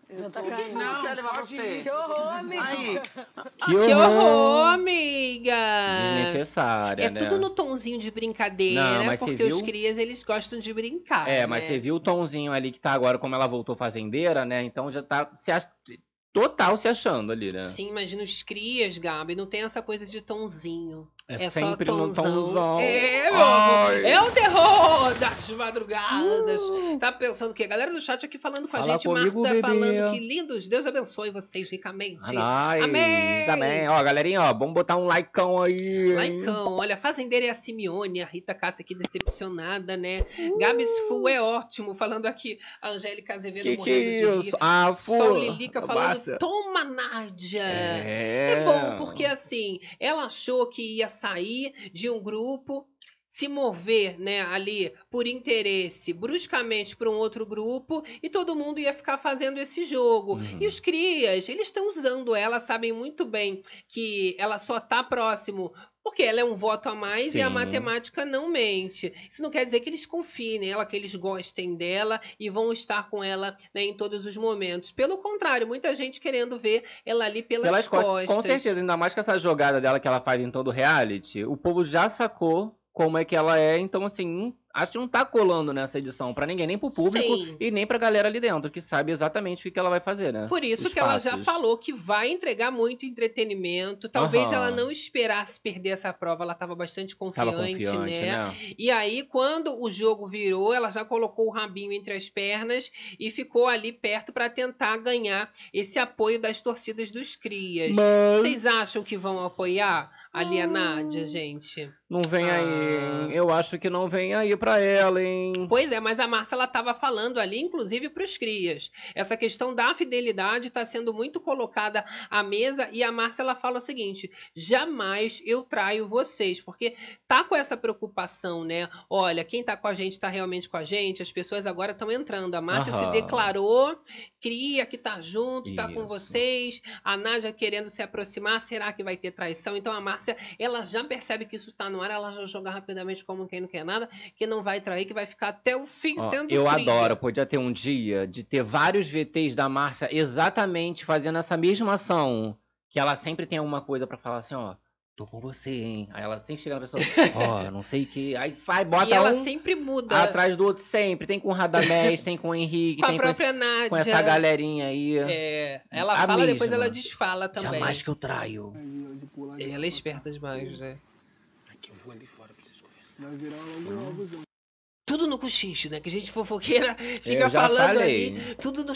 [SPEAKER 3] Eu tô
[SPEAKER 5] Quem não quer levar você?
[SPEAKER 3] Que horror, amigo.
[SPEAKER 5] Aí,
[SPEAKER 1] que
[SPEAKER 2] Que
[SPEAKER 1] horror!
[SPEAKER 2] horror, amiga!
[SPEAKER 1] Desnecessária,
[SPEAKER 2] É
[SPEAKER 1] né?
[SPEAKER 2] tudo no tonzinho de brincadeira,
[SPEAKER 1] Não, mas
[SPEAKER 2] porque os
[SPEAKER 1] viu?
[SPEAKER 2] crias, eles gostam de brincar.
[SPEAKER 1] É, mas
[SPEAKER 2] né?
[SPEAKER 1] você viu o tomzinho ali que tá agora, como ela voltou fazendeira, né? Então já tá se ach... total se achando ali, né?
[SPEAKER 2] Sim, imagina os crias, Gabi, não tem essa coisa de tonzinho.
[SPEAKER 1] É,
[SPEAKER 2] É, só
[SPEAKER 1] sempre no
[SPEAKER 2] tonzão.
[SPEAKER 1] tomzão.
[SPEAKER 2] É, meu amor.
[SPEAKER 1] Ai. Uh.
[SPEAKER 2] É o terror das madrugadas. Tá pensando o quê? Galera do chat aqui falando com a
[SPEAKER 1] Fala
[SPEAKER 2] gente.
[SPEAKER 1] comigo,
[SPEAKER 2] Marta
[SPEAKER 1] bebê.
[SPEAKER 2] falando que lindos. Deus abençoe vocês ricamente.
[SPEAKER 1] Nice.
[SPEAKER 2] Amém.
[SPEAKER 1] Amém. Ó, galerinha, ó, vamos botar um likeão aí.
[SPEAKER 2] Laicão, olha, fazendeira é a Simeone, a Rita Cássia aqui decepcionada, né? Gabs Fu é ótimo, falando aqui, a Angélica Azevedo
[SPEAKER 1] Que que
[SPEAKER 2] morrendo
[SPEAKER 1] é
[SPEAKER 2] de rir.
[SPEAKER 1] isso? Ah, fu.
[SPEAKER 2] Sol Lilica falando,
[SPEAKER 1] Márcia.
[SPEAKER 2] toma Nádia!
[SPEAKER 1] É.
[SPEAKER 2] É bom, porque assim, ela achou que ia sair de um grupo, se mover, né, ali por interesse, bruscamente para um outro grupo, e todo mundo ia ficar fazendo esse jogo.
[SPEAKER 1] Uhum.
[SPEAKER 2] E os crias, eles estão usando ela, sabem muito bem que ela só tá próximo porque ela é um voto a mais e a
[SPEAKER 1] Sim.
[SPEAKER 2] matemática não mente. Isso não quer dizer que eles confiem nela, que eles gostem dela e vão estar com ela né, em todos os momentos. Pelo contrário, muita gente querendo ver ela ali pelas,
[SPEAKER 1] Pelas costas.
[SPEAKER 2] costas.
[SPEAKER 1] Com certeza, ainda mais com essa jogada dela que ela faz em todo reality, o povo já sacou como é que ela é, então assim, não- acho que não tá colando nessa edição pra ninguém, nem pro público
[SPEAKER 2] Sim.
[SPEAKER 1] e nem pra galera ali dentro, que sabe exatamente o que que ela vai fazer, né?
[SPEAKER 2] Por isso
[SPEAKER 1] Os
[SPEAKER 2] que ela já falou que vai entregar muito entretenimento. Talvez
[SPEAKER 1] Aham.
[SPEAKER 2] ela não esperasse perder essa prova, ela estava bastante confiante,
[SPEAKER 1] Tava confiante,
[SPEAKER 2] né?
[SPEAKER 1] né?
[SPEAKER 2] E aí, quando o jogo virou, ela já colocou o rabinho entre as pernas e ficou ali perto para tentar ganhar esse apoio das torcidas dos crias.
[SPEAKER 1] Mas
[SPEAKER 2] Vocês acham que vão apoiar ali a Nádia, gente?
[SPEAKER 1] não vem aí,
[SPEAKER 2] Ah.
[SPEAKER 1] hein? Eu acho que não vem aí pra ela, hein?
[SPEAKER 2] Pois é, mas a Márcia ela estava falando ali, inclusive para os crias. Essa questão da fidelidade está sendo muito colocada à mesa e a Márcia ela fala o seguinte: jamais eu traio vocês, porque tá com essa preocupação, né? Olha, quem tá com a gente tá realmente com a gente. As pessoas agora estão entrando. A Márcia se
[SPEAKER 1] Aham.
[SPEAKER 2] declarou, cria que tá junto, tá com
[SPEAKER 1] Isso.
[SPEAKER 2] vocês. A Nádia querendo se aproximar, será que vai ter traição? Então a Márcia, ela já percebe que isso tá no ar, ela já joga rapidamente como quem não quer nada, que não vai trair, que vai ficar até o fim
[SPEAKER 1] Ó,
[SPEAKER 2] sendo
[SPEAKER 1] eu
[SPEAKER 2] cria.
[SPEAKER 1] adoro, podia ter um dia de ter vários VTs da Márcia exatamente fazendo essa mesma ação. Que ela sempre tem alguma coisa pra falar assim, ó. Tô com você, hein? Aí ela sempre chega na pessoa, ó, não sei o que. Aí vai, bota
[SPEAKER 2] E ela
[SPEAKER 1] um
[SPEAKER 2] sempre muda
[SPEAKER 1] atrás do outro sempre. Tem com o Radamés, tem com o Henrique,
[SPEAKER 2] com a
[SPEAKER 1] tem com, esse-
[SPEAKER 2] própria Nádia.
[SPEAKER 1] com essa galerinha aí.
[SPEAKER 2] É, ela
[SPEAKER 1] A
[SPEAKER 2] fala, depois
[SPEAKER 1] mesma.
[SPEAKER 2] ela desfala também.
[SPEAKER 1] Jamais que eu traio.
[SPEAKER 2] Ela é esperta demais, né?
[SPEAKER 4] Aqui eu vou ali fora pra vocês conversarem. Vai virar logo um ovozão.
[SPEAKER 2] Tudo no cochicho, né? Que a gente fofoqueira fica
[SPEAKER 1] Eu já
[SPEAKER 2] falando
[SPEAKER 1] falei.
[SPEAKER 2] ali. Tudo no.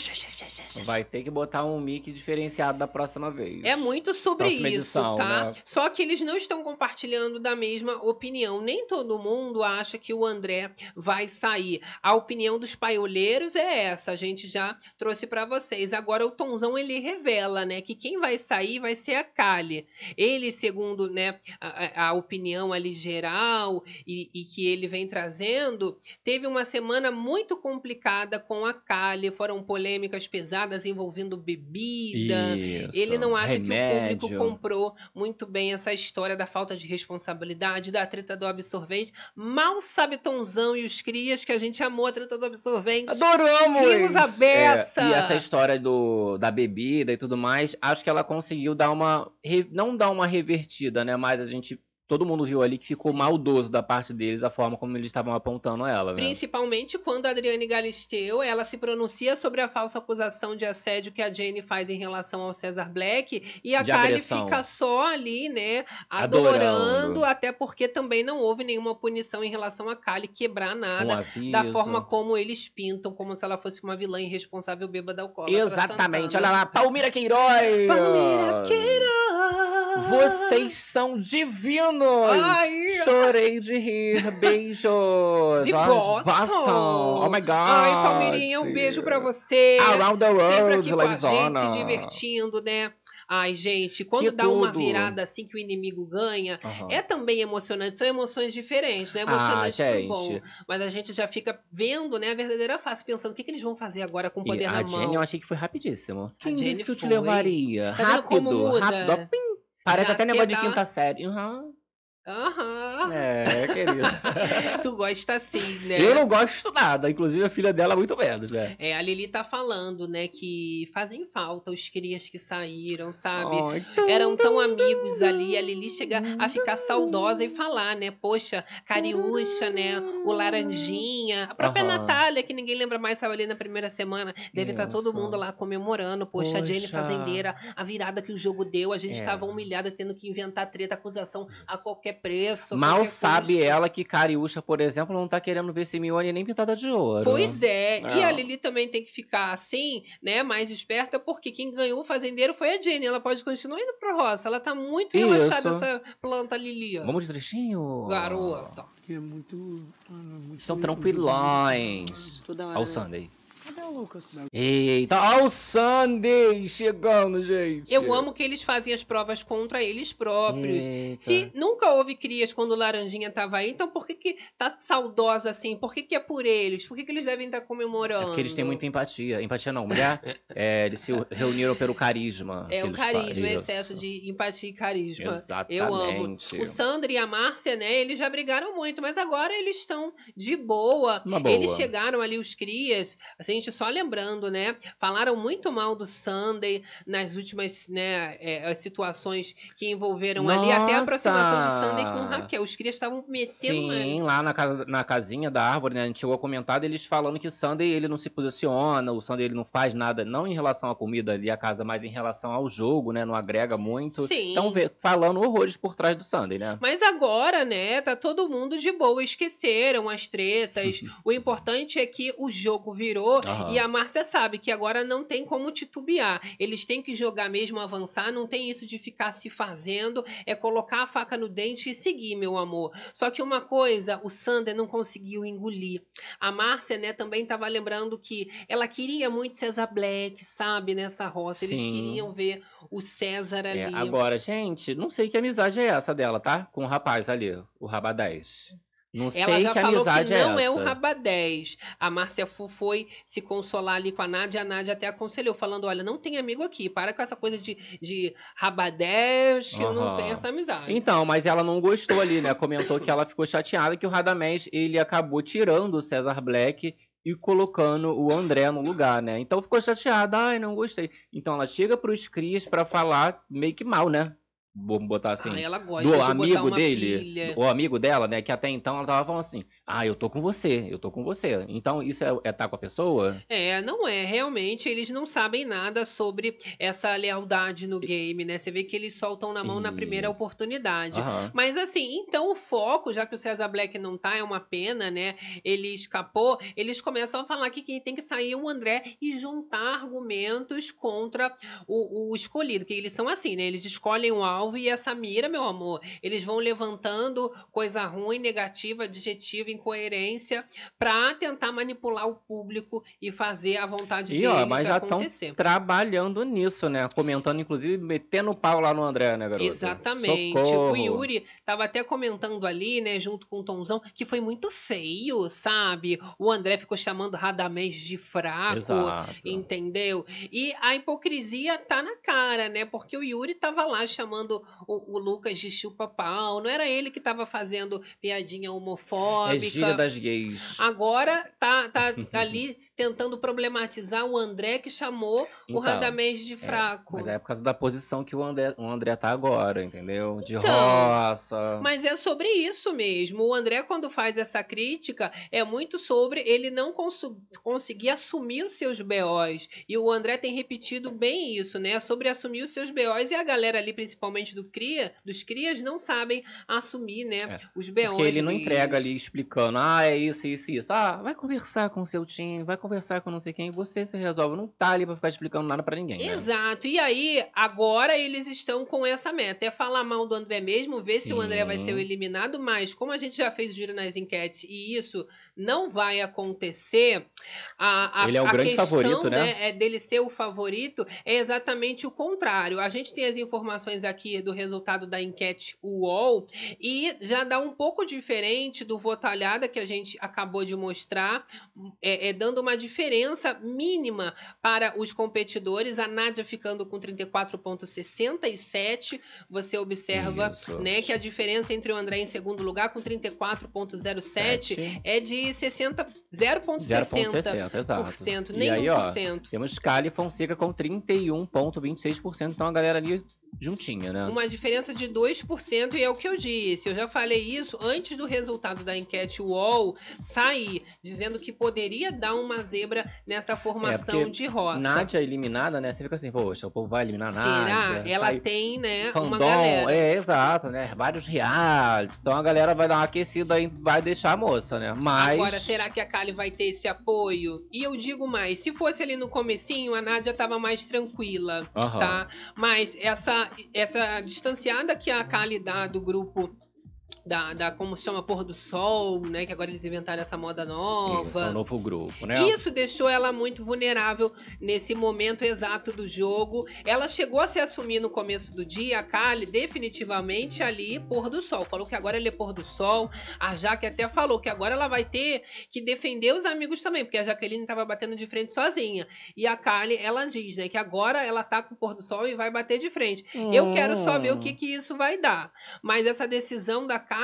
[SPEAKER 1] Vai ter que botar um mic diferenciado da próxima vez.
[SPEAKER 2] É muito sobre
[SPEAKER 1] Próxima
[SPEAKER 2] isso,
[SPEAKER 1] edição,
[SPEAKER 2] tá?
[SPEAKER 1] né?
[SPEAKER 2] Só que eles não estão compartilhando da mesma opinião. Nem todo mundo acha que o André vai sair. A opinião dos paioleiros é essa, a gente já trouxe pra vocês. Agora o Tonzão ele revela, né, que quem vai sair vai ser a Kali. Ele, segundo, né, a, a- a opinião ali geral e, e que ele vem trazendo, teve uma semana muito complicada com a Kali. Foram polêmicas pesadas envolvendo bebida.
[SPEAKER 1] Isso.
[SPEAKER 2] Ele não acha que o
[SPEAKER 1] Remédio.
[SPEAKER 2] público comprou muito bem essa história da falta de responsabilidade, da treta do absorvente. Mal sabe Tonzão e os crias que a gente amou a treta do absorvente.
[SPEAKER 1] Adoramos!
[SPEAKER 2] Rimos a beça!
[SPEAKER 1] É, e essa história do, da bebida e tudo mais, acho que ela conseguiu dar uma. Não dar uma revertida, né? Mas a gente. Todo mundo viu ali que ficou maldoso da parte deles a forma como eles estavam apontando ela, né?
[SPEAKER 2] Principalmente quando a Adriane Galisteu, ela se pronuncia sobre a falsa acusação de assédio que a Jane faz em relação ao César Black e a
[SPEAKER 1] De
[SPEAKER 2] Kylie
[SPEAKER 1] agressão.
[SPEAKER 2] fica só ali, né, adorando,
[SPEAKER 1] Adorando.
[SPEAKER 2] até porque também não houve nenhuma punição em relação a Kylie quebrar
[SPEAKER 1] Um
[SPEAKER 2] nada
[SPEAKER 1] aviso.
[SPEAKER 2] da forma como eles pintam, como se ela fosse uma vilã irresponsável bêbada alcoólatra.
[SPEAKER 1] Exatamente. Olha lá, Palmira Queiroz!
[SPEAKER 2] Palmira Queiroz!
[SPEAKER 1] Vocês são divinos!
[SPEAKER 2] Ai,
[SPEAKER 1] Chorei de rir. Beijos!
[SPEAKER 2] De Boston!
[SPEAKER 1] Oh my God!
[SPEAKER 2] Ai, Palmeirinha, um beijo pra você!
[SPEAKER 1] Around the
[SPEAKER 2] Sempre
[SPEAKER 1] world,
[SPEAKER 2] aqui com a gente, se divertindo, né? Ai, gente, quando dá uma
[SPEAKER 1] tudo.
[SPEAKER 2] virada assim que o inimigo ganha,
[SPEAKER 1] Aham.
[SPEAKER 2] é também emocionante. São emoções diferentes, né?
[SPEAKER 1] Ah,
[SPEAKER 2] Emocionante pro
[SPEAKER 1] gente.
[SPEAKER 2] bom. Mas a gente já fica vendo, né, a verdadeira face, pensando o que, que eles vão fazer agora com o
[SPEAKER 1] E
[SPEAKER 2] poder
[SPEAKER 1] a
[SPEAKER 2] na
[SPEAKER 1] Jenny
[SPEAKER 2] mão.
[SPEAKER 1] eu achei que foi rapidíssimo. Quem
[SPEAKER 2] Jenny
[SPEAKER 1] disse que eu te levaria?
[SPEAKER 2] Tá
[SPEAKER 1] rápido,
[SPEAKER 2] como muda?
[SPEAKER 1] rápido. ó, pim. Parece
[SPEAKER 2] Já
[SPEAKER 1] até negócio de quinta série. Uhum.
[SPEAKER 2] Aham.
[SPEAKER 1] É, querida.
[SPEAKER 2] Tu gosta assim, né?
[SPEAKER 1] Eu não gosto nada. Inclusive a filha dela muito menos, né?
[SPEAKER 2] É, a Lili tá falando, né, que fazem falta os crias que saíram, sabe?
[SPEAKER 1] Tum,
[SPEAKER 2] Eram tão amigos ali, a Lili chega a ficar saudosa e falar, né? Poxa, Cariúcha, né? O Laranjinha, a própria
[SPEAKER 1] Aham.
[SPEAKER 2] Natália, que ninguém lembra mais, saiu ali na primeira semana. Deve estar todo
[SPEAKER 1] Isso.
[SPEAKER 2] mundo lá comemorando. Poxa, a Jenny
[SPEAKER 1] Poxa.
[SPEAKER 2] Fazendeira, a virada que o jogo deu, a gente
[SPEAKER 1] É.
[SPEAKER 2] estava humilhada, tendo que inventar treta, acusação a qualquer preço.
[SPEAKER 1] Mal sabe
[SPEAKER 2] custo.
[SPEAKER 1] ela que Cariúcha, por exemplo, não tá querendo ver Simeone nem pintada de ouro.
[SPEAKER 2] Pois é. E
[SPEAKER 1] É.
[SPEAKER 2] a Lili também tem que ficar assim, né? Mais esperta, porque quem ganhou o fazendeiro foi a Jenny. Ela pode continuar indo pro roça. Ela tá muito relaxada,
[SPEAKER 1] Isso.
[SPEAKER 2] essa planta Lili. ó.
[SPEAKER 1] Vamos de trechinho?
[SPEAKER 2] Garota.
[SPEAKER 4] Que é muito. ah, muito
[SPEAKER 1] São tranquilões.
[SPEAKER 3] Toda hora.
[SPEAKER 1] Ao? Sunday.
[SPEAKER 4] Cadê o Lucas?
[SPEAKER 1] Eita, ao Sunday chegando, gente.
[SPEAKER 2] Eu amo que eles fazem as provas contra eles próprios.
[SPEAKER 1] Eita.
[SPEAKER 2] Se nunca houve crias quando o Laranjinha tava aí, então por que que tá saudosa assim? Por que que é por eles? Por que que eles devem estar
[SPEAKER 1] É
[SPEAKER 2] comemorando?
[SPEAKER 1] porque eles têm muita empatia. Empatia não, mulher. É, eles se reuniram pelo carisma.
[SPEAKER 2] É o carisma,
[SPEAKER 1] fazem.
[SPEAKER 2] excesso de empatia e carisma.
[SPEAKER 1] Exatamente.
[SPEAKER 2] Eu amo. O Sandro e a Márcia, né, eles já brigaram muito, mas agora eles estão de boa.
[SPEAKER 1] Uma boa.
[SPEAKER 2] Eles chegaram ali, os crias, assim, gente só lembrando, né, falaram muito mal do Sunday nas últimas, né, é, situações que envolveram ali, até a aproximação de
[SPEAKER 1] Nossa!
[SPEAKER 2] Sunday com Raquel. Os crias estavam metendo...
[SPEAKER 1] Sim, lá na, casa, na casinha da árvore, né? A gente chegou a comentar deles falando que Sunday ele não se posiciona, o Sunday ele não faz nada, não em relação à comida ali, a casa, mas em relação ao jogo, né? Não agrega muito.
[SPEAKER 2] Sim.
[SPEAKER 1] Então, falando horrores por trás do Sunday, né?
[SPEAKER 2] Mas agora, né, tá todo mundo de boa, esqueceram as tretas. o importante é que o jogo virou
[SPEAKER 1] Aham.
[SPEAKER 2] e a Márcia sabe que agora não tem como titubear. Eles têm que jogar mesmo, avançar, não tem isso de ficar se fazendo, é colocar a faca no dente e seguir, meu amor. Só que uma coisa, o Sander não conseguiu engolir. A Márcia, né, também tava lembrando que ela queria muito César Black, sabe, nessa roça. Eles
[SPEAKER 1] Sim.
[SPEAKER 2] queriam ver o César ali.
[SPEAKER 1] É, agora, gente, não sei que amizade é essa dela, tá? Com o rapaz ali, o Rabadés. Não
[SPEAKER 2] Ela
[SPEAKER 1] sei
[SPEAKER 2] já
[SPEAKER 1] que
[SPEAKER 2] falou que não
[SPEAKER 1] é
[SPEAKER 2] é, 10. A Márcia Fu foi se consolar ali com a Nádia. A Nádia até aconselhou, falando: olha, não tem amigo aqui. Para com essa coisa de, de Raba 10, que não
[SPEAKER 1] Aham.
[SPEAKER 2] tem essa amizade.
[SPEAKER 1] Então, mas ela não gostou ali, né? Comentou que ela ficou chateada que o Radamés, ele acabou tirando o César Black e colocando o André no lugar, né? Então ficou chateada, ai, não gostei. Então ela chega pros crias pra falar meio que mal, né? Vamos botar assim,
[SPEAKER 2] ah,
[SPEAKER 1] do amigo dele,
[SPEAKER 2] pilha.
[SPEAKER 1] o amigo dela, né? Que até então ela tava falando assim: ah, eu tô com você, eu tô com você. Então isso é, é tá com a pessoa?
[SPEAKER 2] É, não é. Realmente, eles não sabem nada sobre essa lealdade no game, né? Você vê que eles soltam na mão na primeira
[SPEAKER 1] Isso.
[SPEAKER 2] oportunidade.
[SPEAKER 1] Aham.
[SPEAKER 2] Mas assim, então o foco, já que o César Black não tá, é uma pena, né? Ele escapou, eles começam a falar que quem tem que sair é o André e juntar argumentos contra o, o escolhido. Que eles são assim, né? Eles escolhem o alvo e essa mira, meu amor, eles vão levantando coisa ruim, negativa, adjetiva, incoerência, pra tentar manipular o público e fazer a vontade
[SPEAKER 1] E
[SPEAKER 2] deles
[SPEAKER 1] ó, mas já estão
[SPEAKER 2] acontecer.
[SPEAKER 1] trabalhando nisso, né? Comentando, inclusive, metendo o pau lá no André, né, garoto?
[SPEAKER 2] Exatamente.
[SPEAKER 1] Socorro.
[SPEAKER 2] O Yuri tava até comentando ali, né, junto com o Tomzão, que foi muito feio, sabe? O André ficou chamando Radamés de fraco.
[SPEAKER 1] Exato.
[SPEAKER 2] Entendeu? E a hipocrisia tá na cara, né? Porque o Yuri tava lá chamando o, o Lucas de chupa-pau. Não era ele que tava fazendo piadinha
[SPEAKER 1] É
[SPEAKER 2] homofóbica.
[SPEAKER 1] Gíria das gays.
[SPEAKER 2] Agora tá, tá ali tentando problematizar o André que chamou o
[SPEAKER 1] Então,
[SPEAKER 2] Radamés de fraco.
[SPEAKER 1] Mas é por causa da posição que o André, o André tá agora, entendeu? De
[SPEAKER 2] Então,
[SPEAKER 1] roça.
[SPEAKER 2] Mas é sobre isso mesmo. O André, quando faz essa crítica, é muito sobre ele não consu- conseguir assumir os seus BOs. E o André tem repetido bem isso, né? Sobre assumir os seus BOs. E a galera ali, principalmente do Cria, dos Crias, não sabem assumir, né?
[SPEAKER 1] É,
[SPEAKER 2] Os BOs.
[SPEAKER 1] Porque ele não
[SPEAKER 2] deles.
[SPEAKER 1] entrega ali explicando, ah, é isso, isso, isso. Ah, vai conversar com o seu time, vai conversar com não sei quem, você se resolve. Não tá ali pra ficar explicando nada pra ninguém. né?
[SPEAKER 2] Exato. E aí, agora eles estão com essa meta. É falar mal do André mesmo, ver se o André vai ser o
[SPEAKER 1] Sim.
[SPEAKER 2] eliminado, mas como a gente já fez o giro nas enquetes e isso não vai acontecer, a, a,
[SPEAKER 1] Ele é o
[SPEAKER 2] a
[SPEAKER 1] grande
[SPEAKER 2] questão,
[SPEAKER 1] favorito, né?
[SPEAKER 2] É dele ser o favorito é exatamente o contrário. A gente tem as informações aqui do resultado da enquete UOL e já dá um pouco diferente do votalhada que a gente acabou de mostrar, é, é dando uma diferença mínima para os competidores. A Nádia ficando com 34,67. Você observa
[SPEAKER 1] Isso.
[SPEAKER 2] né, que a diferença entre o André em segundo lugar com 34,07
[SPEAKER 1] Sete.
[SPEAKER 2] é de 60, 0,60%.
[SPEAKER 1] 0,60, exato.
[SPEAKER 2] Nem
[SPEAKER 1] E aí, ó,
[SPEAKER 2] 1%.
[SPEAKER 1] temos Cali Fonseca com 31,26%, então a galera ali juntinha, né?
[SPEAKER 2] Uma diferença de 2%, e é o que eu disse. Eu já falei isso antes do resultado da enquete UOL sair, dizendo que poderia dar uma zebra nessa formação
[SPEAKER 1] É,
[SPEAKER 2] de roça.
[SPEAKER 1] Nádia eliminada, né? Você fica assim, poxa, o povo vai eliminar
[SPEAKER 2] Será?
[SPEAKER 1] Nádia.
[SPEAKER 2] Ela
[SPEAKER 1] Aí,
[SPEAKER 2] tem, né, uma
[SPEAKER 1] fandom,
[SPEAKER 2] galera.
[SPEAKER 1] é, exato, né? Vários realities. Então a galera vai dar uma aquecida aí, vai deixar a moça, né? Mas.
[SPEAKER 2] Agora, será que a Kali vai ter esse apoio? E eu digo mais, se fosse ali no comecinho, a Nádia tava mais tranquila,
[SPEAKER 1] Aham.
[SPEAKER 2] tá? Mas essa, essa distanciada que a Kali dá do grupo da, da como se chama, Pôr do Sol, né? Que agora eles inventaram essa moda
[SPEAKER 1] Isso, é
[SPEAKER 2] nova.
[SPEAKER 1] um novo grupo, né?
[SPEAKER 2] Isso deixou ela muito vulnerável nesse momento exato do jogo. Ela chegou a se assumir no começo do dia, a Kali, definitivamente ali, pôr do sol. Falou que agora ele é pôr do sol. A Jaque até falou que agora ela vai ter que defender os amigos também, porque a Jaqueline tava batendo de frente sozinha. E a Kali, ela diz, né, que agora ela tá com o pôr do sol e vai bater de frente. Eu quero só ver o
[SPEAKER 1] Hum.
[SPEAKER 2] que, que isso vai dar. Mas essa decisão da Kali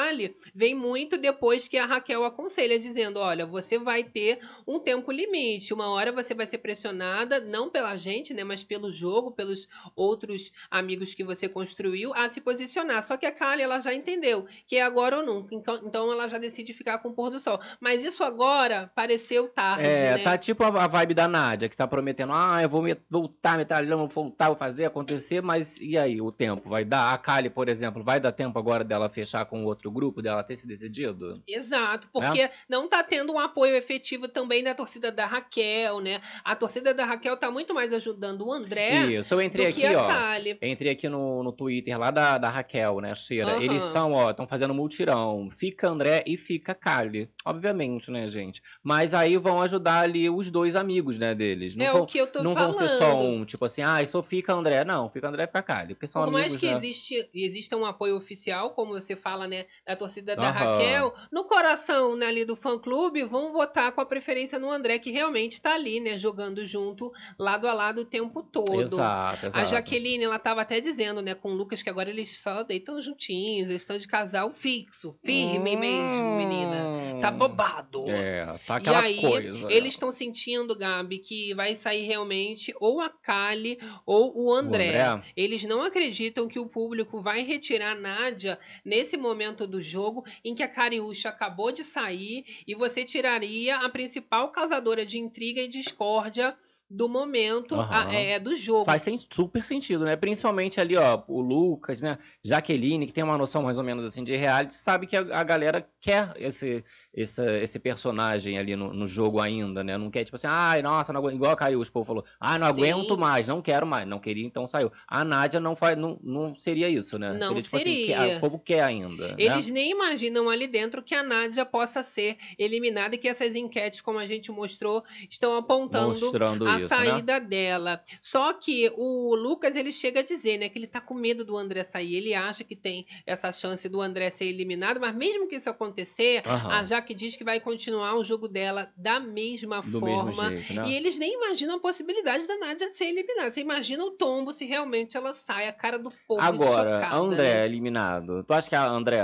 [SPEAKER 2] vem muito depois que a Raquel aconselha, dizendo: olha, você vai ter um tempo limite. Uma hora você vai ser pressionada, não pela gente, né? Mas pelo jogo, pelos outros amigos que você construiu, a se posicionar. Só que a Kali, ela já entendeu que é agora ou nunca. Então, então ela já decide ficar com o pôr do sol. Mas isso agora pareceu tarde,
[SPEAKER 1] É,
[SPEAKER 2] né?
[SPEAKER 1] tá tipo a a vibe da Nádia, que tá prometendo, ah, eu vou me- voltar, metralhão, vou voltar, vou fazer acontecer, mas e aí, o tempo? Vai dar? A Kali, por exemplo, vai dar tempo agora dela fechar com outro grupo, dela ter se decidido?
[SPEAKER 2] Exato, porque não tá tendo um apoio efetivo também da torcida da Raquel, né? A torcida da Raquel tá muito mais ajudando o André
[SPEAKER 1] Isso, eu entrei aqui, ó.
[SPEAKER 2] Kali.
[SPEAKER 1] Entrei aqui no, no Twitter lá da, da Raquel, né, Cheira.
[SPEAKER 2] Aham.
[SPEAKER 1] Eles são, ó, estão fazendo multirão. Fica André e fica Kali. Obviamente, né, gente? Mas aí vão ajudar ali os dois amigos, né, deles. Não
[SPEAKER 2] é
[SPEAKER 1] vão,
[SPEAKER 2] o que eu tô
[SPEAKER 1] não
[SPEAKER 2] falando.
[SPEAKER 1] vão ser só um, tipo assim, ah, só fica André. Não, fica André e fica Kali. Porque são
[SPEAKER 2] Por
[SPEAKER 1] amigos,
[SPEAKER 2] mais que
[SPEAKER 1] né?
[SPEAKER 2] existe, exista um apoio oficial, como você fala, né, né, da torcida da
[SPEAKER 1] Aham.
[SPEAKER 2] Raquel, no coração né, ali do fã-clube, vão votar com a preferência no André, que realmente tá ali, né, jogando junto, lado a lado o tempo todo.
[SPEAKER 1] Exato, exato.
[SPEAKER 2] A Jaqueline, ela tava até dizendo, né, com o Lucas, que agora eles só deitam juntinhos, eles estão de casal fixo, firme mesmo, menina. Tá
[SPEAKER 1] Hum.
[SPEAKER 2] bobado.
[SPEAKER 1] É, tá
[SPEAKER 2] E
[SPEAKER 1] aquela
[SPEAKER 2] aí,
[SPEAKER 1] coisa.
[SPEAKER 2] eles estão sentindo, Gabi, que vai sair realmente ou a Kali ou o André.
[SPEAKER 1] André?
[SPEAKER 2] Eles não acreditam que o público vai retirar a Nádia nesse momento do jogo em que a Cariúcha acabou de sair e você tiraria a principal causadora de intriga e discórdia do momento
[SPEAKER 1] Aham.
[SPEAKER 2] a- é, do jogo.
[SPEAKER 1] Faz sen- super sentido, né? Principalmente ali, ó, o Lucas, né? Jaqueline, que tem uma noção mais ou menos assim de reality, sabe que a, a galera quer esse, esse, esse personagem ali no, no jogo ainda, né? Não quer, tipo assim, ai, nossa, não aguento. igual a Cariúcha, o povo falou, ah, não
[SPEAKER 2] Sim.
[SPEAKER 1] aguento mais, não quero mais. Não queria, então saiu. A Nádia não, faz, não, não seria isso, né?
[SPEAKER 2] Não
[SPEAKER 1] tipo assim,
[SPEAKER 2] seria.
[SPEAKER 1] que- ah, o povo quer ainda. né?
[SPEAKER 2] Eles nem imaginam ali dentro que a Nádia possa ser eliminada e que essas enquetes, como a gente mostrou, estão apontando
[SPEAKER 1] Mostrando
[SPEAKER 2] a
[SPEAKER 1] isso, né?
[SPEAKER 2] saída dela. Só que o Lucas, ele chega a dizer, né, que ele tá com medo do André sair. Ele acha que tem essa chance do André ser eliminado, mas mesmo que isso acontecer,
[SPEAKER 1] Aham.
[SPEAKER 2] a Jaque diz que vai continuar o jogo dela da mesma
[SPEAKER 1] Do
[SPEAKER 2] forma.
[SPEAKER 1] jeito, né?
[SPEAKER 2] E eles nem imaginam a possibilidade da Nádia ser eliminada. Você imagina o tombo se realmente ela sai, a cara do povo
[SPEAKER 1] Agora,
[SPEAKER 2] chocada,
[SPEAKER 1] André
[SPEAKER 2] né?
[SPEAKER 1] eliminado. Tu acha que a André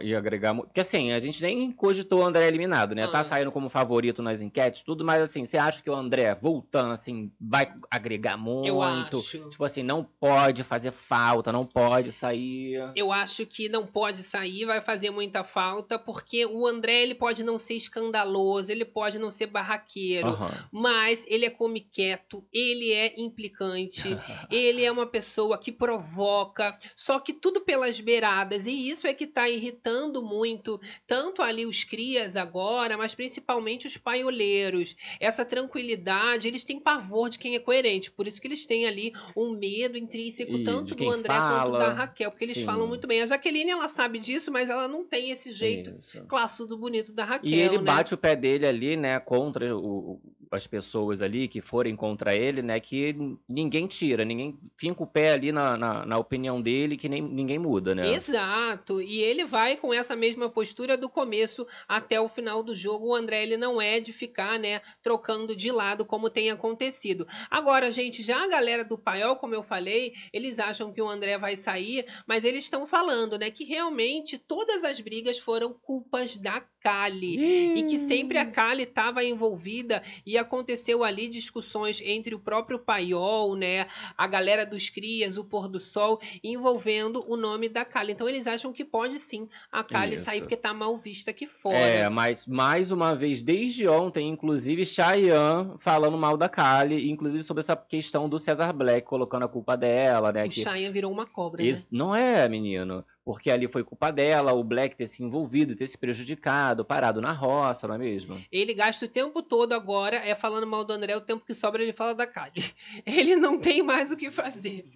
[SPEAKER 1] ia agregar muito? Porque assim, a gente nem cogitou o André eliminado, né?
[SPEAKER 2] Ah.
[SPEAKER 1] Tá saindo como favorito nas enquetes, tudo, mas assim, você acha que o André, voltando, assim, vai agregar muito?
[SPEAKER 2] Eu acho.
[SPEAKER 1] Tipo assim, não pode fazer falta, não pode sair.
[SPEAKER 2] Eu acho que não pode sair, vai fazer muita falta, porque o André ele pode não ser escandaloso, ele pode não ser barraqueiro,
[SPEAKER 1] Aham.
[SPEAKER 2] mas ele é comiqueto, ele é implicante, ele é uma pessoa que provoca, só que tudo pelas beiradas, e isso é que tá irritando muito, tanto ali os crias agora, mas principalmente os paioleiros. Essa tranquilidade, eles têm pavor de quem é coerente, por isso que eles têm ali um medo intrínseco,
[SPEAKER 1] E
[SPEAKER 2] tanto do André quanto
[SPEAKER 1] fala,
[SPEAKER 2] da Raquel, porque eles
[SPEAKER 1] sim.
[SPEAKER 2] falam muito bem. A Jaqueline, ela sabe disso, mas ela não tem esse jeito
[SPEAKER 1] Isso.
[SPEAKER 2] classudo bonito da Raquel,
[SPEAKER 1] E ele
[SPEAKER 2] né?
[SPEAKER 1] bate o pé dele ali, né, contra o- as pessoas ali que forem contra ele, né, que ninguém tira, ninguém finca o pé ali na, na, na opinião dele, que nem, ninguém muda, né?
[SPEAKER 2] Exato. E ele vai com essa mesma postura do começo até o final do jogo. O André ele não é de ficar, né, trocando de lado como tem acontecido. Agora, gente, já a galera do Paiol, como eu falei, eles acham que o André vai sair, mas eles estão falando, né, que realmente todas as brigas foram culpas da Kali. E que sempre a Kali estava envolvida e aconteceu ali discussões entre o próprio Paiol, né, a galera dos Crias, o Pôr do Sol, envolvendo o nome da Kali. Então eles acham que pode sim a Kali
[SPEAKER 1] Isso.
[SPEAKER 2] sair porque tá mal vista aqui fora.
[SPEAKER 1] É, mas mais uma vez, desde ontem, inclusive, Cheyenne falando mal da Kali, inclusive sobre essa questão do Cesar Black colocando a culpa dela, né?
[SPEAKER 2] o
[SPEAKER 1] que
[SPEAKER 2] Cheyenne virou uma cobra,
[SPEAKER 1] esse- Não é, menino. Porque ali foi culpa dela, o Black ter se envolvido, ter se prejudicado, parado na roça, não é mesmo?
[SPEAKER 2] Ele gasta o tempo todo agora é falando mal do André, o tempo que sobra ele fala da Kali. Ele não tem mais o que fazer.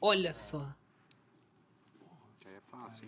[SPEAKER 2] Olha só.
[SPEAKER 4] Já é fácil.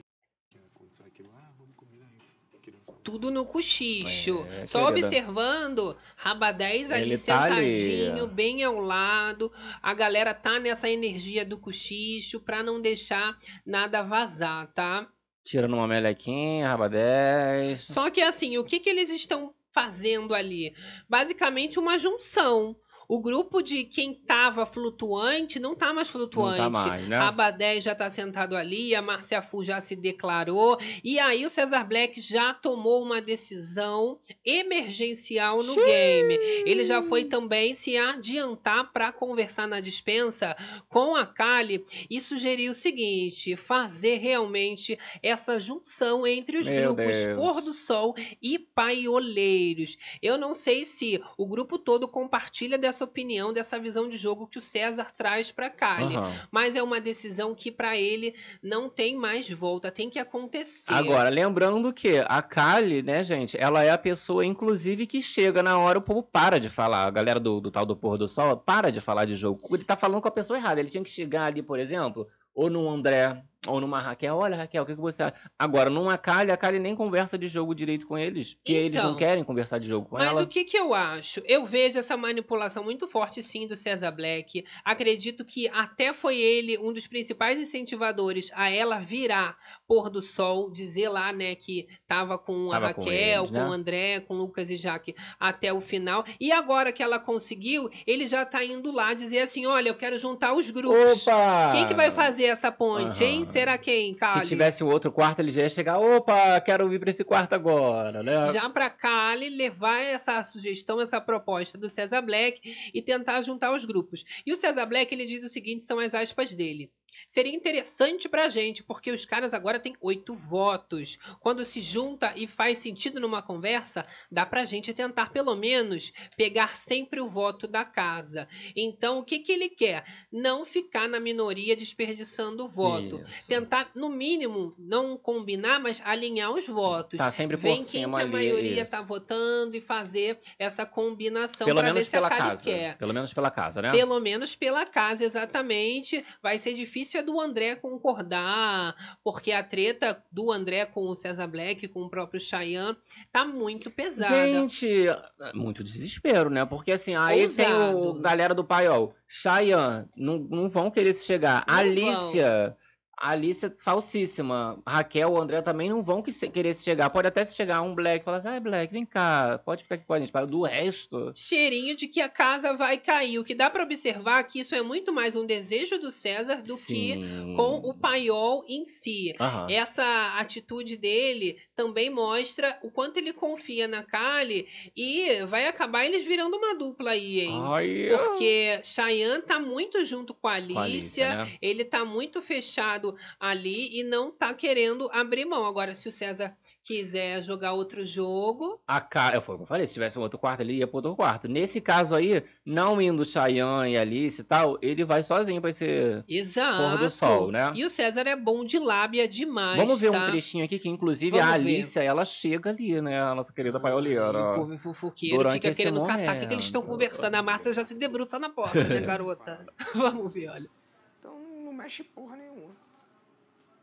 [SPEAKER 4] Aconteceu aquilo, ah, vamos combinar aí. Criança.
[SPEAKER 2] Tudo no cochicho.
[SPEAKER 1] É,
[SPEAKER 2] Só
[SPEAKER 1] querida.
[SPEAKER 2] observando, Rabadés ali
[SPEAKER 1] Ele tá ali.
[SPEAKER 2] sentadinho, bem ao lado. A galera tá nessa energia do cochicho pra não deixar nada vazar, tá?
[SPEAKER 1] Tirando uma melequinha, raba 10.
[SPEAKER 2] Só que assim, o que, que eles estão fazendo ali? Basicamente uma junção. O grupo de quem tava flutuante não tá mais flutuante.
[SPEAKER 1] Não tá mais, né?
[SPEAKER 2] A Abadé já tá sentado ali, a Márcia Fu já se declarou. E aí o Cesar Black já tomou uma decisão emergencial no game. Ele já foi também se adiantar para conversar na dispensa com a Kali e sugerir o seguinte: fazer realmente essa junção entre os
[SPEAKER 1] Meu
[SPEAKER 2] grupos
[SPEAKER 1] Deus.
[SPEAKER 2] Pôr do Sol e Paioleiros. Eu não sei se o grupo todo compartilha dessa opinião, dessa visão de jogo que o César traz para Kali.
[SPEAKER 1] Aham.
[SPEAKER 2] Mas é uma decisão que para ele não tem mais volta, tem que acontecer.
[SPEAKER 1] Agora, lembrando que a Kali, né, gente, ela é a pessoa, inclusive, que chega na hora, o povo para de falar. A galera do, do tal do pôr do sol para de falar de jogo. Ele tá falando com a pessoa errada. Ele tinha que chegar ali, por exemplo, ou no André Ou numa Raquel, olha, Raquel, o que, que você acha? Agora, numa Kali, a Kali nem conversa de jogo direito com eles. Porque eles não
[SPEAKER 2] Então.
[SPEAKER 1] querem conversar de jogo com
[SPEAKER 2] Mas
[SPEAKER 1] ela.
[SPEAKER 2] o que que eu acho? Eu vejo essa manipulação muito forte, sim, do César Black. Acredito que até foi ele um dos principais incentivadores a ela virar pôr do sol, dizer lá, né, que tava com a
[SPEAKER 1] Tava com
[SPEAKER 2] Raquel, com,
[SPEAKER 1] né?
[SPEAKER 2] o André, com o Lucas e Jaque até o final. E agora que ela conseguiu, ele já tá indo lá dizer assim: olha, eu quero juntar os grupos.
[SPEAKER 1] Opa!
[SPEAKER 2] Quem que vai fazer essa ponte, hein? Será quem, Kali?
[SPEAKER 1] Se tivesse um outro quarto, ele já ia chegar. Opa, quero vir pra esse quarto agora, né?
[SPEAKER 2] já para Kali levar essa sugestão, essa proposta do César Black e tentar juntar os grupos. E o César Black ele diz o seguinte, são as aspas dele. Seria interessante pra gente, porque os caras agora têm oito votos. Quando se junta e faz sentido numa conversa, dá pra gente tentar pelo menos pegar sempre o voto da casa. Então, o que, que ele quer? Não ficar na minoria desperdiçando o voto.
[SPEAKER 1] Isso.
[SPEAKER 2] Tentar, no mínimo, não combinar, mas alinhar os votos.
[SPEAKER 1] Tá sempre por
[SPEAKER 2] Vem quem que a maioria
[SPEAKER 1] isso.
[SPEAKER 2] tá votando e fazer essa combinação
[SPEAKER 1] Pelo
[SPEAKER 2] para ver
[SPEAKER 1] menos
[SPEAKER 2] se a
[SPEAKER 1] casa.
[SPEAKER 2] quer.
[SPEAKER 1] Pelo menos pela casa, né?
[SPEAKER 2] Pelo menos pela casa, exatamente. Vai ser difícil é do André concordar, porque a treta do André com o César Black, com o próprio Cheyenne, tá muito pesada.
[SPEAKER 1] Gente, muito desespero, né? Porque assim, aí tem o
[SPEAKER 2] Ousado.
[SPEAKER 1] galera do paiol. Cheyenne, não, não vão querer se chegar.
[SPEAKER 2] Não
[SPEAKER 1] Alicia falsíssima. Raquel, o André também não vão que se- querer se chegar. Pode até se chegar um Black e falar assim: ah, Black, vem cá, pode ficar aqui com a gente. Mas do resto.
[SPEAKER 2] Cheirinho de que a casa vai cair. O que dá para observar que isso é muito mais um desejo do César do que
[SPEAKER 1] sim.
[SPEAKER 2] com o paiol em si.
[SPEAKER 1] Aham.
[SPEAKER 2] Essa atitude dele também mostra o quanto ele confia na Kali e vai acabar eles virando uma dupla aí, hein?
[SPEAKER 1] Ai,
[SPEAKER 2] Porque Cheyenne tá muito junto com a
[SPEAKER 1] com a
[SPEAKER 2] Alicia,
[SPEAKER 1] Alicia, né?
[SPEAKER 2] ele tá muito fechado ali e não tá querendo abrir mão. Agora, se o César quiser jogar outro jogo,
[SPEAKER 1] A cara, foi o que eu falei, se tivesse um outro quarto, ele ia pro outro quarto. Nesse caso aí, não indo Cheyenne e Alice e tal, ele vai sozinho pra esse
[SPEAKER 2] exato.
[SPEAKER 1] pôr do sol, né?
[SPEAKER 2] E o César é bom de lábia demais.
[SPEAKER 1] Vamos ver
[SPEAKER 2] tá?
[SPEAKER 1] um trechinho aqui que, inclusive, a
[SPEAKER 2] Vamos ver.
[SPEAKER 1] Ela chega ali, né? A nossa querida paioleira.
[SPEAKER 2] O povo fofoqueiro
[SPEAKER 1] Durante
[SPEAKER 2] fica querendo catar o que, que eles estão
[SPEAKER 1] momento.
[SPEAKER 2] conversando. A Márcia já se debruça na porta, né, garota? Vamos ver, olha.
[SPEAKER 4] Então não mexe porra nenhuma.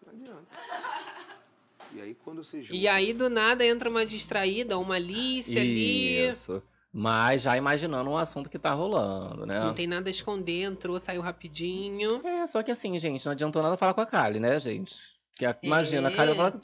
[SPEAKER 4] Não adianta. E aí quando você junta.
[SPEAKER 2] E aí, do nada, entra uma distraída, uma Alice ali.
[SPEAKER 1] Isso. Mas já imaginando um assunto que tá rolando, né?
[SPEAKER 2] Não tem nada a esconder, entrou, saiu rapidinho.
[SPEAKER 1] É, só que assim, gente, não adiantou nada falar com a Kali, né, gente? Que a- imagina, a Kali vai falar,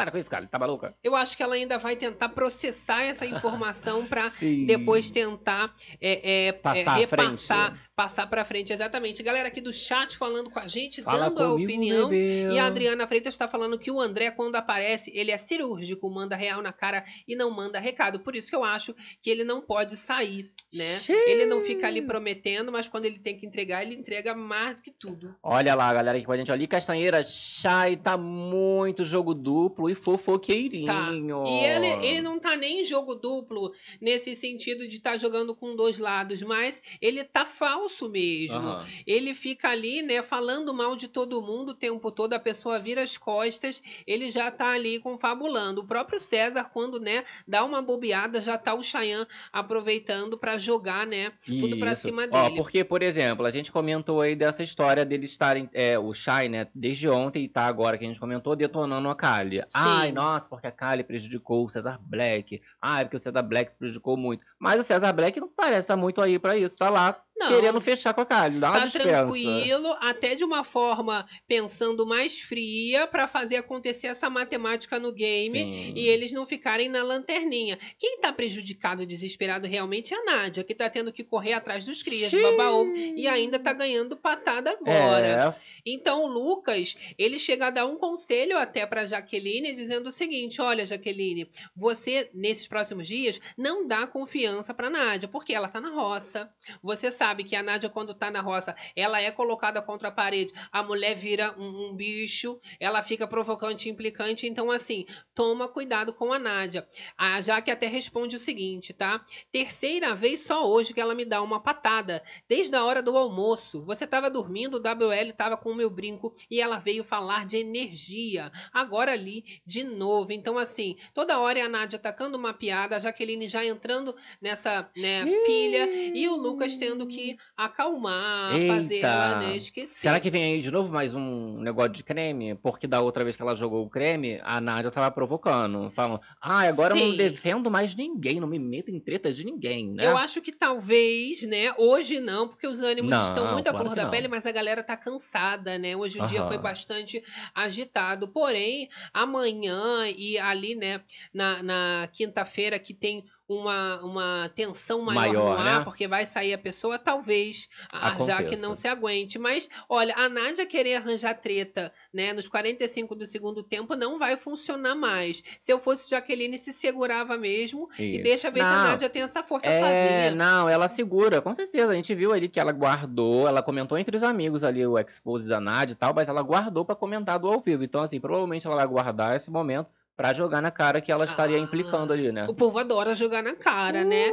[SPEAKER 1] para com isso, Kali, tá maluca?
[SPEAKER 2] Eu acho que ela ainda vai tentar processar essa informação pra
[SPEAKER 1] Sim.
[SPEAKER 2] depois tentar é, é,
[SPEAKER 1] Passar
[SPEAKER 2] é, repassar,
[SPEAKER 1] frente.
[SPEAKER 2] passar pra frente. Exatamente. Galera aqui do chat falando com a gente,
[SPEAKER 1] Fala
[SPEAKER 2] dando a
[SPEAKER 1] comigo,
[SPEAKER 2] opinião.
[SPEAKER 1] bebê.
[SPEAKER 2] E a Adriana Freitas está falando que o André, quando aparece, ele é cirúrgico, manda real na cara e não manda recado. Por isso que eu acho que ele não pode sair, né? Ele não fica ali prometendo, mas quando ele tem que entregar, ele entrega mais do que tudo.
[SPEAKER 1] Olha lá, galera, aqui com a gente. Ali, Castanheira, Chay, tá muito jogo duplo e fofoqueirinho.
[SPEAKER 2] Tá. E ele, ele não tá nem em jogo duplo nesse sentido de estar jogando com dois lados, mas ele tá falso mesmo.
[SPEAKER 1] Aham.
[SPEAKER 2] Ele fica ali, né, falando mal de todo mundo o tempo todo, a pessoa vira as costas, ele já tá ali confabulando. O próprio César, quando, né, dá uma bobeada, já tá o Chayanne aproveitando pra jogar, né, tudo pra
[SPEAKER 1] Isso.
[SPEAKER 2] cima
[SPEAKER 1] Ó,
[SPEAKER 2] dele.
[SPEAKER 1] porque, por exemplo, a gente comentou aí dessa história deles estarem, é, o Shai, né, desde ontem e tá agora que a gente comentou, detonando a Kali. Ai, nossa, porque a Kali prejudicou o Cesar Black. Ai, porque o Cesar Black se prejudicou muito. Mas o Cesar Black não parece estar muito aí pra isso, tá lá
[SPEAKER 2] Não.
[SPEAKER 1] querendo fechar com a Kali, dá uma
[SPEAKER 2] Tá
[SPEAKER 1] dispensa.
[SPEAKER 2] tranquilo, até de uma forma pensando mais fria pra fazer acontecer essa matemática no game.
[SPEAKER 1] Sim.
[SPEAKER 2] e eles não ficarem na lanterninha. Quem tá prejudicado, desesperado realmente é a Nádia, que tá tendo que correr atrás dos crias,
[SPEAKER 1] Xiii.
[SPEAKER 2] babar ovo, e ainda tá ganhando patada agora.
[SPEAKER 1] É,
[SPEAKER 2] Então o Lucas, ele chega a dar um conselho até pra Jaqueline, dizendo o seguinte: olha, Jaqueline, você, nesses próximos dias, não dá confiança pra Nádia, porque ela tá na roça. Você sabe que a Nádia, quando tá na roça, ela é colocada contra a parede, a mulher vira um, um bicho, ela fica provocante implicante. Então, assim, toma cuidado com a Nádia. A Jaque até responde o seguinte, tá? Terceira vez só hoje que ela me dá uma patada. Desde a hora do almoço. Você tava dormindo, o WL tava com o meu brinco e ela veio falar de energia. Agora ali, de novo. Então, assim, toda hora é a Nádia atacando uma piada, a Jaqueline já entrando nessa né, pilha e o Lucas tendo que que acalmar,
[SPEAKER 1] Eita.
[SPEAKER 2] fazer ela né, esquecer.
[SPEAKER 1] Será que vem aí de novo mais um negócio de creme? Porque da outra vez que ela jogou o creme, a Nádia tava provocando. Falando, ah, agora eu não
[SPEAKER 2] Sim.
[SPEAKER 1] defendo mais ninguém, não me meto em tretas de ninguém, né?
[SPEAKER 2] Eu acho que talvez, né? Hoje não, porque os ânimos
[SPEAKER 1] Não,
[SPEAKER 2] estão muito à
[SPEAKER 1] claro
[SPEAKER 2] flor da
[SPEAKER 1] não.
[SPEAKER 2] pele, mas a galera tá cansada, né? Hoje o dia foi bastante agitado. Porém, amanhã e ali, né, na, na quinta-feira que tem uma, uma tensão maior,
[SPEAKER 1] Maior,
[SPEAKER 2] no ar,
[SPEAKER 1] né?
[SPEAKER 2] porque vai sair a pessoa, talvez a Jaque
[SPEAKER 1] Aconteça.
[SPEAKER 2] não se aguente. Mas, olha, a Nádia querer arranjar treta, né, nos 45 do segundo tempo não vai funcionar mais. Se eu fosse Jaqueline, se segurava mesmo e
[SPEAKER 1] Isso.
[SPEAKER 2] deixa ver se a
[SPEAKER 1] Não.
[SPEAKER 2] Nádia tem essa força
[SPEAKER 1] É,
[SPEAKER 2] sozinha.
[SPEAKER 1] não, ela segura, com certeza. A gente viu ali que ela guardou, ela comentou entre os amigos ali o expose da Nádia e tal, mas ela guardou pra comentar do ao vivo. Então, assim, provavelmente ela vai guardar esse momento pra jogar na cara que ela estaria
[SPEAKER 2] Ah.
[SPEAKER 1] implicando ali, né?
[SPEAKER 2] O povo adora jogar na cara, né?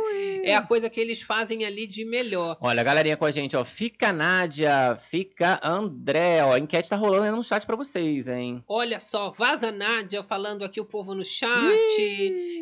[SPEAKER 2] É a coisa que eles fazem ali de melhor.
[SPEAKER 1] Olha, galerinha com a gente, ó. Fica Nádia, fica André, ó. A enquete tá rolando aí no chat pra vocês, hein?
[SPEAKER 2] Olha só, vaza Nádia falando aqui o povo no chat.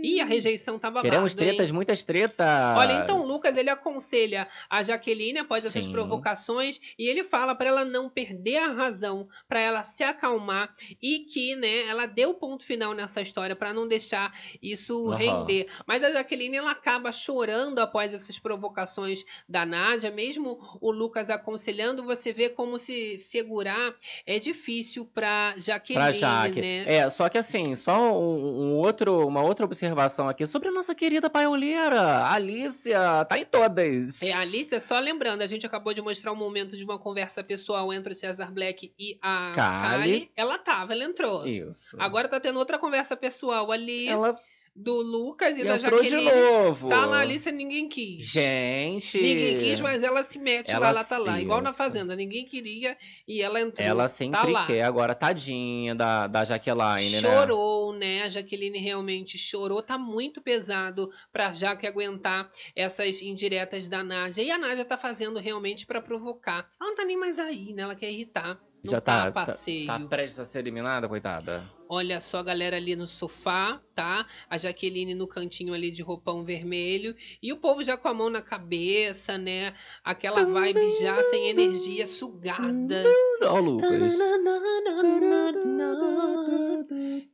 [SPEAKER 2] Ih, a rejeição tá babado,
[SPEAKER 1] Queremos
[SPEAKER 2] hein?
[SPEAKER 1] tretas, muitas tretas.
[SPEAKER 2] Olha, então o Lucas ele aconselha a Jaqueline após essas
[SPEAKER 1] Sim.
[SPEAKER 2] provocações e ele fala pra ela não perder a razão, pra ela se acalmar e que, né, ela dê o ponto final nessa história pra não deixar isso
[SPEAKER 1] Aham.
[SPEAKER 2] render. Mas a Jaqueline ela acaba chorando após essas provocações da Nádia, mesmo o Lucas aconselhando, você vê como se segurar é difícil pra Jaqueline,
[SPEAKER 1] Pra Jaque.
[SPEAKER 2] né?
[SPEAKER 1] É, só que assim, só um, um outro, uma outra observação aqui sobre a nossa querida paioleira, a Alicia, tá em todas.
[SPEAKER 2] É, a Alicia, só lembrando, a gente acabou de mostrar um momento de uma conversa pessoal entre o Cesar Black e a.
[SPEAKER 1] Kali.
[SPEAKER 2] Ela tava, ela entrou.
[SPEAKER 1] Isso.
[SPEAKER 2] Agora tá tendo outra conversa pessoal ali
[SPEAKER 1] ela
[SPEAKER 2] do Lucas e da
[SPEAKER 1] entrou de
[SPEAKER 2] Jaqueline.
[SPEAKER 1] novo.
[SPEAKER 2] Tá lá, a Alicia ninguém quis.
[SPEAKER 1] Gente.
[SPEAKER 2] Ninguém quis, mas ela se mete
[SPEAKER 1] Ela
[SPEAKER 2] lá, ela tá lá. Igual na. Fazenda, ninguém queria e ela entrou.
[SPEAKER 1] Ela
[SPEAKER 2] tá
[SPEAKER 1] sempre
[SPEAKER 2] lá.
[SPEAKER 1] quer, agora tadinha da, da Jaqueline, né?
[SPEAKER 2] Chorou, né? A Jaqueline realmente chorou. Tá muito pesado pra Jaque aguentar essas indiretas da Nádia. E a Nádia tá fazendo realmente pra provocar. Ela não tá nem mais aí, né? Ela quer irritar. Não
[SPEAKER 1] Já
[SPEAKER 2] tá,
[SPEAKER 1] tá, tá, tá prestes a ser eliminada, coitada.
[SPEAKER 2] Olha só a galera ali no sofá, tá? A Jaqueline no cantinho ali de roupão vermelho. E o povo já com a mão na cabeça, né? Aquela vibe já sem energia, sugada.
[SPEAKER 1] Ó, Lucas.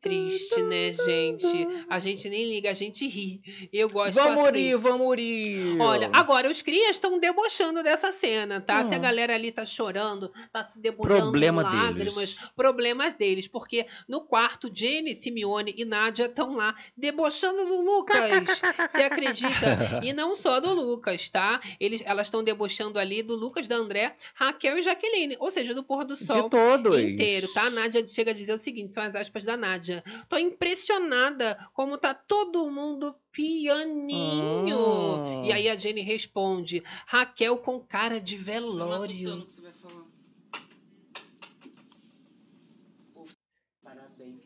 [SPEAKER 2] Triste, né, gente? A gente nem liga, a gente ri. Eu gosto
[SPEAKER 1] Vamos
[SPEAKER 2] assim.
[SPEAKER 1] rir, vamos rir.
[SPEAKER 2] Olha, agora os crias estão debochando dessa cena, tá?
[SPEAKER 1] Hum.
[SPEAKER 2] Se a galera ali tá chorando, tá se debulhando
[SPEAKER 1] Problema
[SPEAKER 2] em lágrimas,
[SPEAKER 1] deles.
[SPEAKER 2] problemas deles, porque no quarto, Jenny, Simeone e Nádia estão lá debochando do Lucas. Você acredita? E não só do Lucas, tá? Eles, elas estão debochando ali do Lucas, da André, Raquel e Jaqueline, ou seja, do pôr do sol
[SPEAKER 1] De todos.
[SPEAKER 2] inteiro, tá? A Nádia chega a dizer o seguinte, são as aspas da Nádia. Tô impressionada como tá todo mundo pianinho.
[SPEAKER 1] Hum.
[SPEAKER 2] E aí a Jenny responde, Raquel com cara de velório.
[SPEAKER 5] matutando que você vai falar. Parabéns.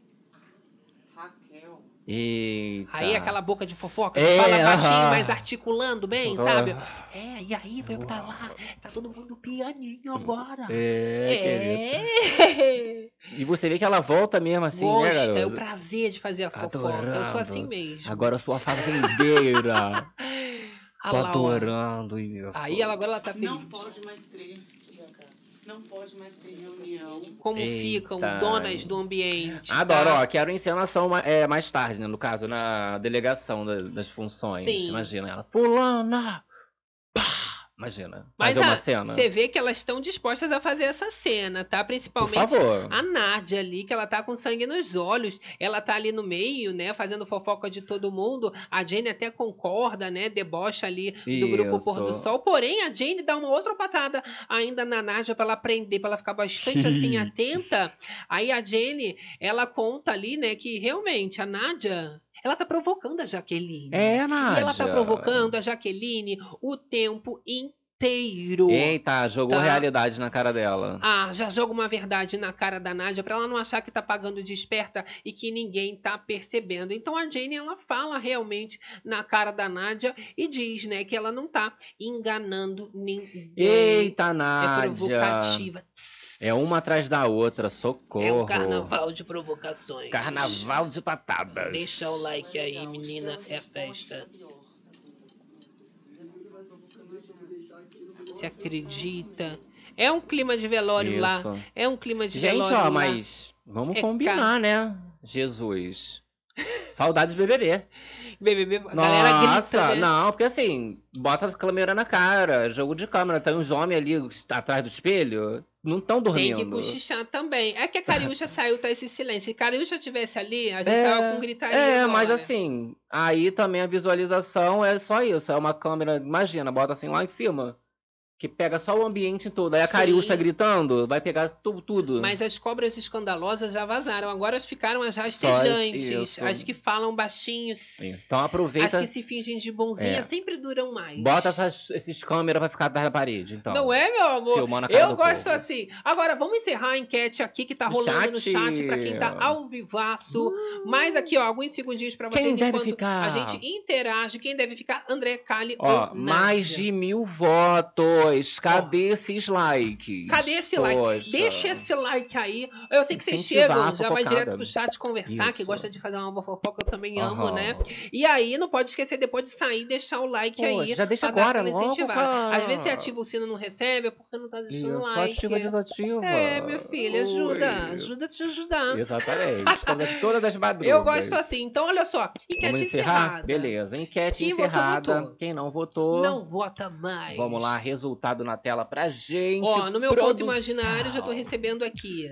[SPEAKER 5] Raquel.
[SPEAKER 1] Eita.
[SPEAKER 2] Aí aquela boca de fofoca,
[SPEAKER 1] É,
[SPEAKER 2] fala baixinho,
[SPEAKER 1] aham.
[SPEAKER 2] mas articulando bem, sabe?
[SPEAKER 1] Ah.
[SPEAKER 2] É, e aí vai pra lá, tá todo mundo pianinho agora.
[SPEAKER 1] É.
[SPEAKER 2] É.
[SPEAKER 1] E você vê que ela volta mesmo assim, né,
[SPEAKER 2] Gosta, é o
[SPEAKER 1] garoto?
[SPEAKER 2] prazer de fazer a fofoca. Eu sou
[SPEAKER 1] Adorando.
[SPEAKER 2] assim mesmo.
[SPEAKER 1] Agora eu sou a fazendeira. Tô adorando isso.
[SPEAKER 2] Aí ela agora ela tá feliz.
[SPEAKER 5] Não pode mais ter. Não pode mais ter reunião.
[SPEAKER 2] Como
[SPEAKER 1] Eita.
[SPEAKER 2] ficam donas do ambiente.
[SPEAKER 1] Adoro,
[SPEAKER 2] tá?
[SPEAKER 1] ó, quero encenação é, mais tarde, né? No caso, na delegação da- das funções.
[SPEAKER 2] Sim.
[SPEAKER 1] Imagina ela, fulana! Pá! Imagina.
[SPEAKER 2] Mas
[SPEAKER 1] fazer uma
[SPEAKER 2] a-
[SPEAKER 1] cena.
[SPEAKER 2] você vê que elas estão dispostas a fazer essa cena, tá? Principalmente a Nádia ali, que ela tá com sangue nos olhos. Ela tá ali no meio, né? Fazendo fofoca de todo mundo. A Jane até concorda, né? Debocha ali do grupo Pôr do
[SPEAKER 1] Isso.
[SPEAKER 2] Sol. Porém, a Jane dá uma outra patada ainda na Nádia pra ela aprender, pra ela ficar bastante assim atenta. Aí a Jane, ela conta ali, né? Que realmente a Nádia. Ela tá provocando a Jaqueline.
[SPEAKER 1] É, Nádia.
[SPEAKER 2] E ela tá provocando a Jaqueline o tempo inteiro.
[SPEAKER 1] Eita, jogou
[SPEAKER 2] Tá.
[SPEAKER 1] realidade na cara dela.
[SPEAKER 2] Ah, já joga uma verdade na cara da Nádia pra ela não achar que tá pagando de esperta e que ninguém tá percebendo. Então a Jane ela fala realmente na cara da Nádia e diz, né, que ela não tá enganando ninguém.
[SPEAKER 1] Eita,
[SPEAKER 2] é
[SPEAKER 1] Nádia.
[SPEAKER 2] provocativa.
[SPEAKER 1] É uma atrás da outra, socorro.
[SPEAKER 2] É um carnaval de provocações.
[SPEAKER 1] Carnaval de patadas.
[SPEAKER 2] Deixa o like aí, menina, é festa. Se acredita? É um clima de velório lá.
[SPEAKER 1] Isso.
[SPEAKER 2] É um clima de
[SPEAKER 1] Gente,
[SPEAKER 2] velório
[SPEAKER 1] ó,
[SPEAKER 2] lá.
[SPEAKER 1] mas vamos
[SPEAKER 2] É
[SPEAKER 1] combinar, né? Jesus. Saudades do BBB.
[SPEAKER 2] BBB, a galera
[SPEAKER 1] Nossa,
[SPEAKER 2] grita, né?
[SPEAKER 1] não, porque assim, bota a câmera na cara, jogo de câmera, tem uns homens ali atrás do espelho, não estão
[SPEAKER 2] Tem
[SPEAKER 1] dormindo.
[SPEAKER 2] que cochichar também. É que a Cariúcha saiu, tá esse silêncio. Se Cariúcha tivesse ali, a gente
[SPEAKER 1] É,
[SPEAKER 2] tava com gritaria
[SPEAKER 1] É,
[SPEAKER 2] agora.
[SPEAKER 1] mas assim, aí também a visualização é só isso, é uma câmera, imagina, bota assim lá em cima, que pega só o ambiente todo, aí a
[SPEAKER 2] Sim.
[SPEAKER 1] Cariúcha gritando, vai pegar tu- tudo.
[SPEAKER 2] Mas as cobras escandalosas já vazaram. Agora ficaram as rastejantes. As que falam baixinhos.
[SPEAKER 1] Então aproveita,
[SPEAKER 2] As que se fingem de bonzinha
[SPEAKER 1] É.
[SPEAKER 2] sempre duram mais.
[SPEAKER 1] bota essas, esses câmeras pra ficar atrás da parede, então.
[SPEAKER 2] Não é, meu amor? Eu gosto
[SPEAKER 1] povo.
[SPEAKER 2] assim. Agora, vamos encerrar a enquete aqui que tá rolando no
[SPEAKER 1] chat.
[SPEAKER 2] chat pra quem tá ao vivaço. Mais aqui, ó, alguns segundinhos pra vocês
[SPEAKER 1] Quem deve
[SPEAKER 2] enquanto
[SPEAKER 1] ficar?
[SPEAKER 2] a gente interage. Quem deve ficar? André Cali
[SPEAKER 1] Ó,
[SPEAKER 2] ou
[SPEAKER 1] mais
[SPEAKER 2] Nádia?
[SPEAKER 1] de mil votos. Cadê esses likes?
[SPEAKER 2] Cadê esse like? Deixa esse like aí. Eu sei que vocês chegam, já vai direto pro chat conversar, que
[SPEAKER 1] Isso.
[SPEAKER 2] gosta de fazer uma boa fofoca, eu também amo,
[SPEAKER 1] Aham.
[SPEAKER 2] né? E aí, não pode esquecer depois de sair, deixar o like
[SPEAKER 1] Poxa,
[SPEAKER 2] aí.
[SPEAKER 1] já deixa agora, logo,
[SPEAKER 2] incentivar.
[SPEAKER 1] cara.
[SPEAKER 2] Às vezes você ativa o sino e não recebe, é porque não tá deixando
[SPEAKER 1] Isso,
[SPEAKER 2] like.
[SPEAKER 1] ativa, desativa.
[SPEAKER 2] É, meu filho, ajuda.
[SPEAKER 1] Ui.
[SPEAKER 2] Ajuda a te ajudar.
[SPEAKER 1] Exatamente. Estamos todas as madrugas.
[SPEAKER 2] Eu gosto assim. Então, olha só. Enquete
[SPEAKER 1] Vamos encerrar?
[SPEAKER 2] encerrada.
[SPEAKER 1] Beleza. Enquete
[SPEAKER 2] Quem votou,
[SPEAKER 1] encerrada.
[SPEAKER 2] votou.
[SPEAKER 1] Quem não votou,
[SPEAKER 2] Não vota mais.
[SPEAKER 1] vamos lá. Resultado na tela pra gente.
[SPEAKER 2] Ó, no meu ponto
[SPEAKER 1] Produção.
[SPEAKER 2] imaginário já tô recebendo aqui.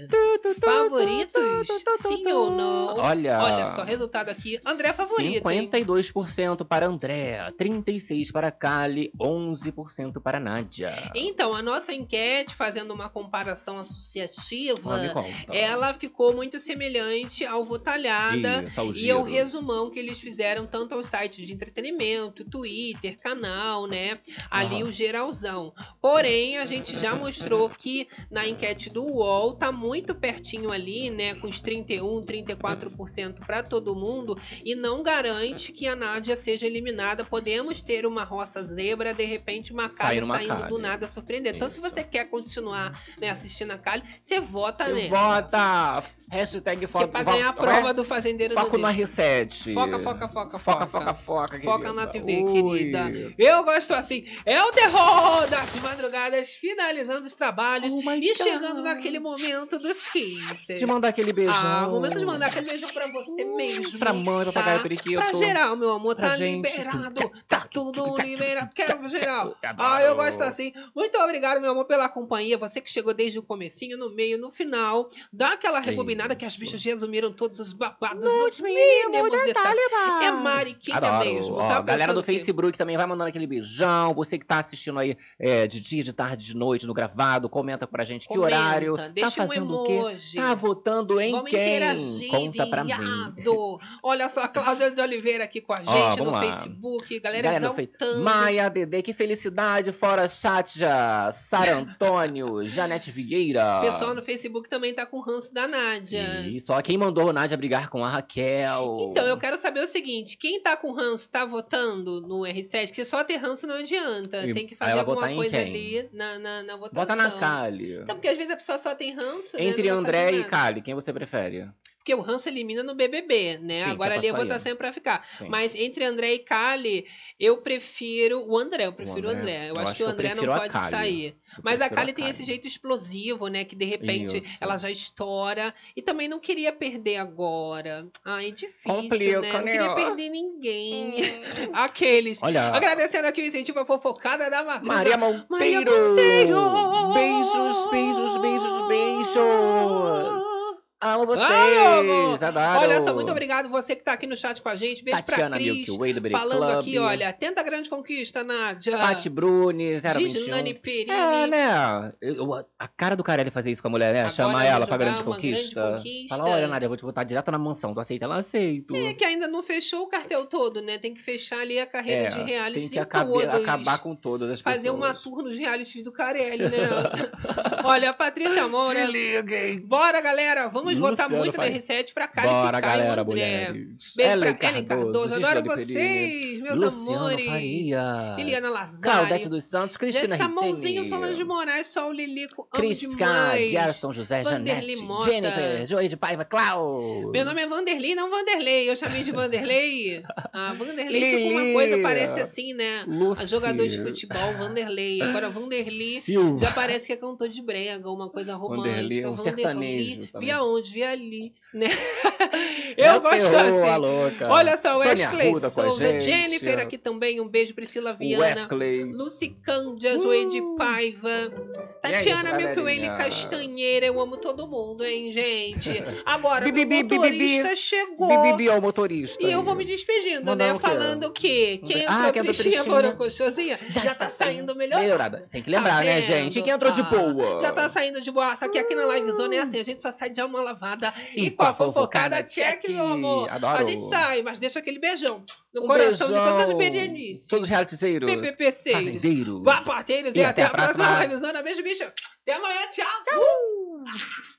[SPEAKER 2] Favoritos? Sim ou não?
[SPEAKER 1] Olha.
[SPEAKER 2] Olha só, resultado aqui. André favorito, hein?
[SPEAKER 1] 52% para André, 36% para Kali, 11% para Nádia.
[SPEAKER 2] Então, a nossa enquete, fazendo uma comparação associativa,
[SPEAKER 1] Ah,
[SPEAKER 2] ela ficou muito semelhante ao Votalhada.
[SPEAKER 1] Isso, ao
[SPEAKER 2] E o
[SPEAKER 1] giro.
[SPEAKER 2] resumão que eles fizeram tanto aos sites de entretenimento, Twitter, canal, né? Ali
[SPEAKER 1] Aham.
[SPEAKER 2] o geralzão. Porém, a gente já mostrou que na enquete do UOL tá muito pertinho ali, né? Com os 31, 34% para todo mundo. E não garante que a Nádia seja eliminada. Podemos ter uma roça zebra, de repente uma Kali saindo do nada surpreender. Então, se você quer continuar né, assistindo a Kali, você vota
[SPEAKER 1] Você
[SPEAKER 2] nela.
[SPEAKER 1] vota! Hashtag
[SPEAKER 2] é
[SPEAKER 1] foco.
[SPEAKER 2] pra ganhar a prova do fazendeiro
[SPEAKER 1] Foco no
[SPEAKER 2] Dedo.
[SPEAKER 1] R7.
[SPEAKER 2] Foca, foca, foca,
[SPEAKER 1] Foca,
[SPEAKER 2] foca.
[SPEAKER 1] foca, foca,
[SPEAKER 2] Foca na TV, querida. Eu gosto assim. É o terror das madrugadas, finalizando os trabalhos
[SPEAKER 1] Oh
[SPEAKER 2] e chegando naquele momento dos 15.
[SPEAKER 1] De mandar aquele beijão.
[SPEAKER 2] Ah, momento de mandar aquele beijão pra você mesmo.
[SPEAKER 1] Pra mãe, papagaio,
[SPEAKER 2] tá?
[SPEAKER 1] periquito.
[SPEAKER 2] Pra geral, meu amor,
[SPEAKER 1] Pra
[SPEAKER 2] tá
[SPEAKER 1] gente.
[SPEAKER 2] liberado. Tá tudo liberado. Quero geral. Ah, eu gosto assim. Muito obrigado, meu amor, pela companhia. Você que chegou desde o comecinho, no meio, no final. Dá aquela rebobinada que as bichas resumiram todos os babados nos mínimos detalhes. É mariquinha
[SPEAKER 1] Adoro.
[SPEAKER 2] mesmo,
[SPEAKER 1] Ó,
[SPEAKER 2] tá?
[SPEAKER 1] galera do
[SPEAKER 2] que-
[SPEAKER 1] Facebook também vai mandando aquele beijão. Você que tá assistindo aí é, de dia, de tarde, de noite, no gravado, comenta pra gente que
[SPEAKER 2] Comenta,
[SPEAKER 1] horário.
[SPEAKER 2] deixa
[SPEAKER 1] tá
[SPEAKER 2] um
[SPEAKER 1] fazendo o quê?
[SPEAKER 2] emoji.
[SPEAKER 1] Tá votando em
[SPEAKER 2] Vamos
[SPEAKER 1] quem?
[SPEAKER 2] interagir,
[SPEAKER 1] Conta pra mim.
[SPEAKER 2] viado. Olha só, a Cláudia de Oliveira aqui com a gente
[SPEAKER 1] Ó,
[SPEAKER 2] no
[SPEAKER 1] lá.
[SPEAKER 2] Facebook. Galera,
[SPEAKER 1] Galera no
[SPEAKER 2] exaltando.
[SPEAKER 1] Maia Dedê, que felicidade. Fora Chatja, Sara Antônio, Janete Vieira.
[SPEAKER 2] O pessoal no Facebook também tá com o ranço da Nádia.
[SPEAKER 1] Isso, ó, quem mandou a Nádia brigar com a Raquel.
[SPEAKER 2] Então, eu quero saber o seguinte: quem tá com ranço tá votando no R7? Que só ter ranço não adianta.
[SPEAKER 1] E
[SPEAKER 2] Tem que fazer alguma coisa ali na, na, na votação.
[SPEAKER 1] Bota na Kali.
[SPEAKER 2] Então, porque às vezes a pessoa só tem ranço. né?
[SPEAKER 1] Entre
[SPEAKER 2] fazer
[SPEAKER 1] André e. Kali, quem você prefere?
[SPEAKER 2] Porque o ranço elimina no BBB, né?
[SPEAKER 1] Sim,
[SPEAKER 2] Agora
[SPEAKER 1] é
[SPEAKER 2] ali a
[SPEAKER 1] sair.
[SPEAKER 2] votação é pra ficar.
[SPEAKER 1] Sim.
[SPEAKER 2] Mas entre André e Kali, eu prefiro o André. Eu prefiro o
[SPEAKER 1] André.
[SPEAKER 2] André. Eu,
[SPEAKER 1] Eu
[SPEAKER 2] acho,
[SPEAKER 1] acho
[SPEAKER 2] que o
[SPEAKER 1] eu
[SPEAKER 2] André não
[SPEAKER 1] a
[SPEAKER 2] pode
[SPEAKER 1] Kali.
[SPEAKER 2] sair.
[SPEAKER 1] Eu
[SPEAKER 2] Mas a Kali tem esse jeito explosivo, né? Que de repente
[SPEAKER 1] Isso.
[SPEAKER 2] ela já estoura. E também não queria perder agora. Ai, difícil,
[SPEAKER 1] Complica,
[SPEAKER 2] né? Não
[SPEAKER 1] né?
[SPEAKER 2] queria perder ninguém. Aqueles.
[SPEAKER 1] Olha,
[SPEAKER 2] Agradecendo aqui o incentivo à fofocada da madruga.
[SPEAKER 1] Maria Monteiro.
[SPEAKER 2] Maria Monteiro.
[SPEAKER 1] Beijos, beijos, beijos, beijos. Amo vocês.
[SPEAKER 2] Amor.
[SPEAKER 1] Adoro.
[SPEAKER 2] Olha só, muito obrigado você que tá aqui no chat com a gente. Beijo
[SPEAKER 1] Tatiana
[SPEAKER 2] pra Cris.
[SPEAKER 1] Milky Way
[SPEAKER 2] Falando
[SPEAKER 1] Club.
[SPEAKER 2] aqui, olha, tenta a grande conquista, Nádia.
[SPEAKER 1] Pati Brunes, 021.
[SPEAKER 2] Gislane Perini.
[SPEAKER 1] É, né? Eu- a cara do Carelli fazer isso com a mulher, né?
[SPEAKER 2] Agora
[SPEAKER 1] Chamar ela pra grande
[SPEAKER 2] uma grande
[SPEAKER 1] conquista.
[SPEAKER 2] conquista.
[SPEAKER 1] Fala, olha, Nádia, eu vou te botar direto na mansão. Tu aceita? Ela aceito.
[SPEAKER 2] É que ainda não fechou o cartel todo, né? Tem que fechar ali a carreira
[SPEAKER 1] É,
[SPEAKER 2] de reality
[SPEAKER 1] tem que acabar,
[SPEAKER 2] todos.
[SPEAKER 1] acabar com todas as
[SPEAKER 2] Fazer
[SPEAKER 1] pessoas.
[SPEAKER 2] uma tour nos realities do Carelli, né? olha, Patrícia Moura.
[SPEAKER 1] liguem.
[SPEAKER 2] Bora, galera, vamos Vamos votar muito no
[SPEAKER 1] Faria.
[SPEAKER 2] R7 pra qualificar
[SPEAKER 1] Bora,
[SPEAKER 2] o
[SPEAKER 1] galera, mulheres.
[SPEAKER 2] Beijo
[SPEAKER 1] Ellen
[SPEAKER 2] pra Ellen Cardoso.
[SPEAKER 1] Gisele
[SPEAKER 2] Adoro vocês, meus
[SPEAKER 1] Luciano
[SPEAKER 2] amores.
[SPEAKER 1] Faria.
[SPEAKER 2] Liliana Lazari.
[SPEAKER 1] Claudete dos Santos, Cristina
[SPEAKER 2] Jéssica. Mãozinho, Solange Moraes, Sol Lilico,
[SPEAKER 1] Crisca. Gerson José,
[SPEAKER 2] Vanderlei
[SPEAKER 1] Janete,
[SPEAKER 2] Mota.
[SPEAKER 1] Jennifer, Joey de Paiva, Klaus.
[SPEAKER 2] Meu nome é Vanderlei, não Vanderlei. Eu chamei de Vanderlei. Ah, Vanderlei fica
[SPEAKER 1] Lili.
[SPEAKER 2] uma coisa, parece assim, né?
[SPEAKER 1] Lucy.
[SPEAKER 2] A jogador de futebol, Vanderlei. Agora, Vanderlei
[SPEAKER 1] Silva.
[SPEAKER 2] já parece que é cantor de brega, uma coisa romântica.
[SPEAKER 1] Vanderlei, um sertanejo também.
[SPEAKER 2] Vi aonde? Vi ali, Eu
[SPEAKER 1] o
[SPEAKER 2] gosto
[SPEAKER 1] terror,
[SPEAKER 2] assim.
[SPEAKER 1] louca.
[SPEAKER 2] Olha só, Wesley
[SPEAKER 1] Arruda
[SPEAKER 2] Souza. Jennifer aqui também, um beijo, Priscila Viana.
[SPEAKER 1] Wesley.
[SPEAKER 2] Lucy Cândia, Zoe de Paiva. Tatiana
[SPEAKER 1] aí, galerinha?
[SPEAKER 2] Castanheira, eu amo todo mundo, hein, gente? Agora,
[SPEAKER 1] Bibi,
[SPEAKER 2] o
[SPEAKER 1] bibi,
[SPEAKER 2] motorista
[SPEAKER 1] bibi.
[SPEAKER 2] chegou.
[SPEAKER 1] Bibibi é o motorista.
[SPEAKER 2] E eu vou me despedindo, né? Falando o quê? Quem
[SPEAKER 1] Ah,
[SPEAKER 2] entrou
[SPEAKER 1] quem entrou
[SPEAKER 2] tristinha. borocochosinha, já, tá saindo melhor.
[SPEAKER 1] Melhorada. Tem que lembrar, né, gente? E quem entrou de boa?
[SPEAKER 2] Já tá saindo de boa. Só que aqui na livezona é assim, a gente só sai de alma lavada e,
[SPEAKER 1] E
[SPEAKER 2] com a fofocada
[SPEAKER 1] fofocada,
[SPEAKER 2] check, meu amor.
[SPEAKER 1] Adoro.
[SPEAKER 2] A gente sai, mas deixa aquele beijão no
[SPEAKER 1] Um
[SPEAKER 2] coração de
[SPEAKER 1] beijão.
[SPEAKER 2] todas as medianices.
[SPEAKER 1] Todos os realitizeiros.
[SPEAKER 2] PPPceiros.
[SPEAKER 1] Fazendeiros.
[SPEAKER 2] Guapateiros. E, até,
[SPEAKER 1] até a
[SPEAKER 2] próxima
[SPEAKER 1] próxima.
[SPEAKER 2] livezona. Beijo, bicho. Até amanhã. Tchau. Tchau.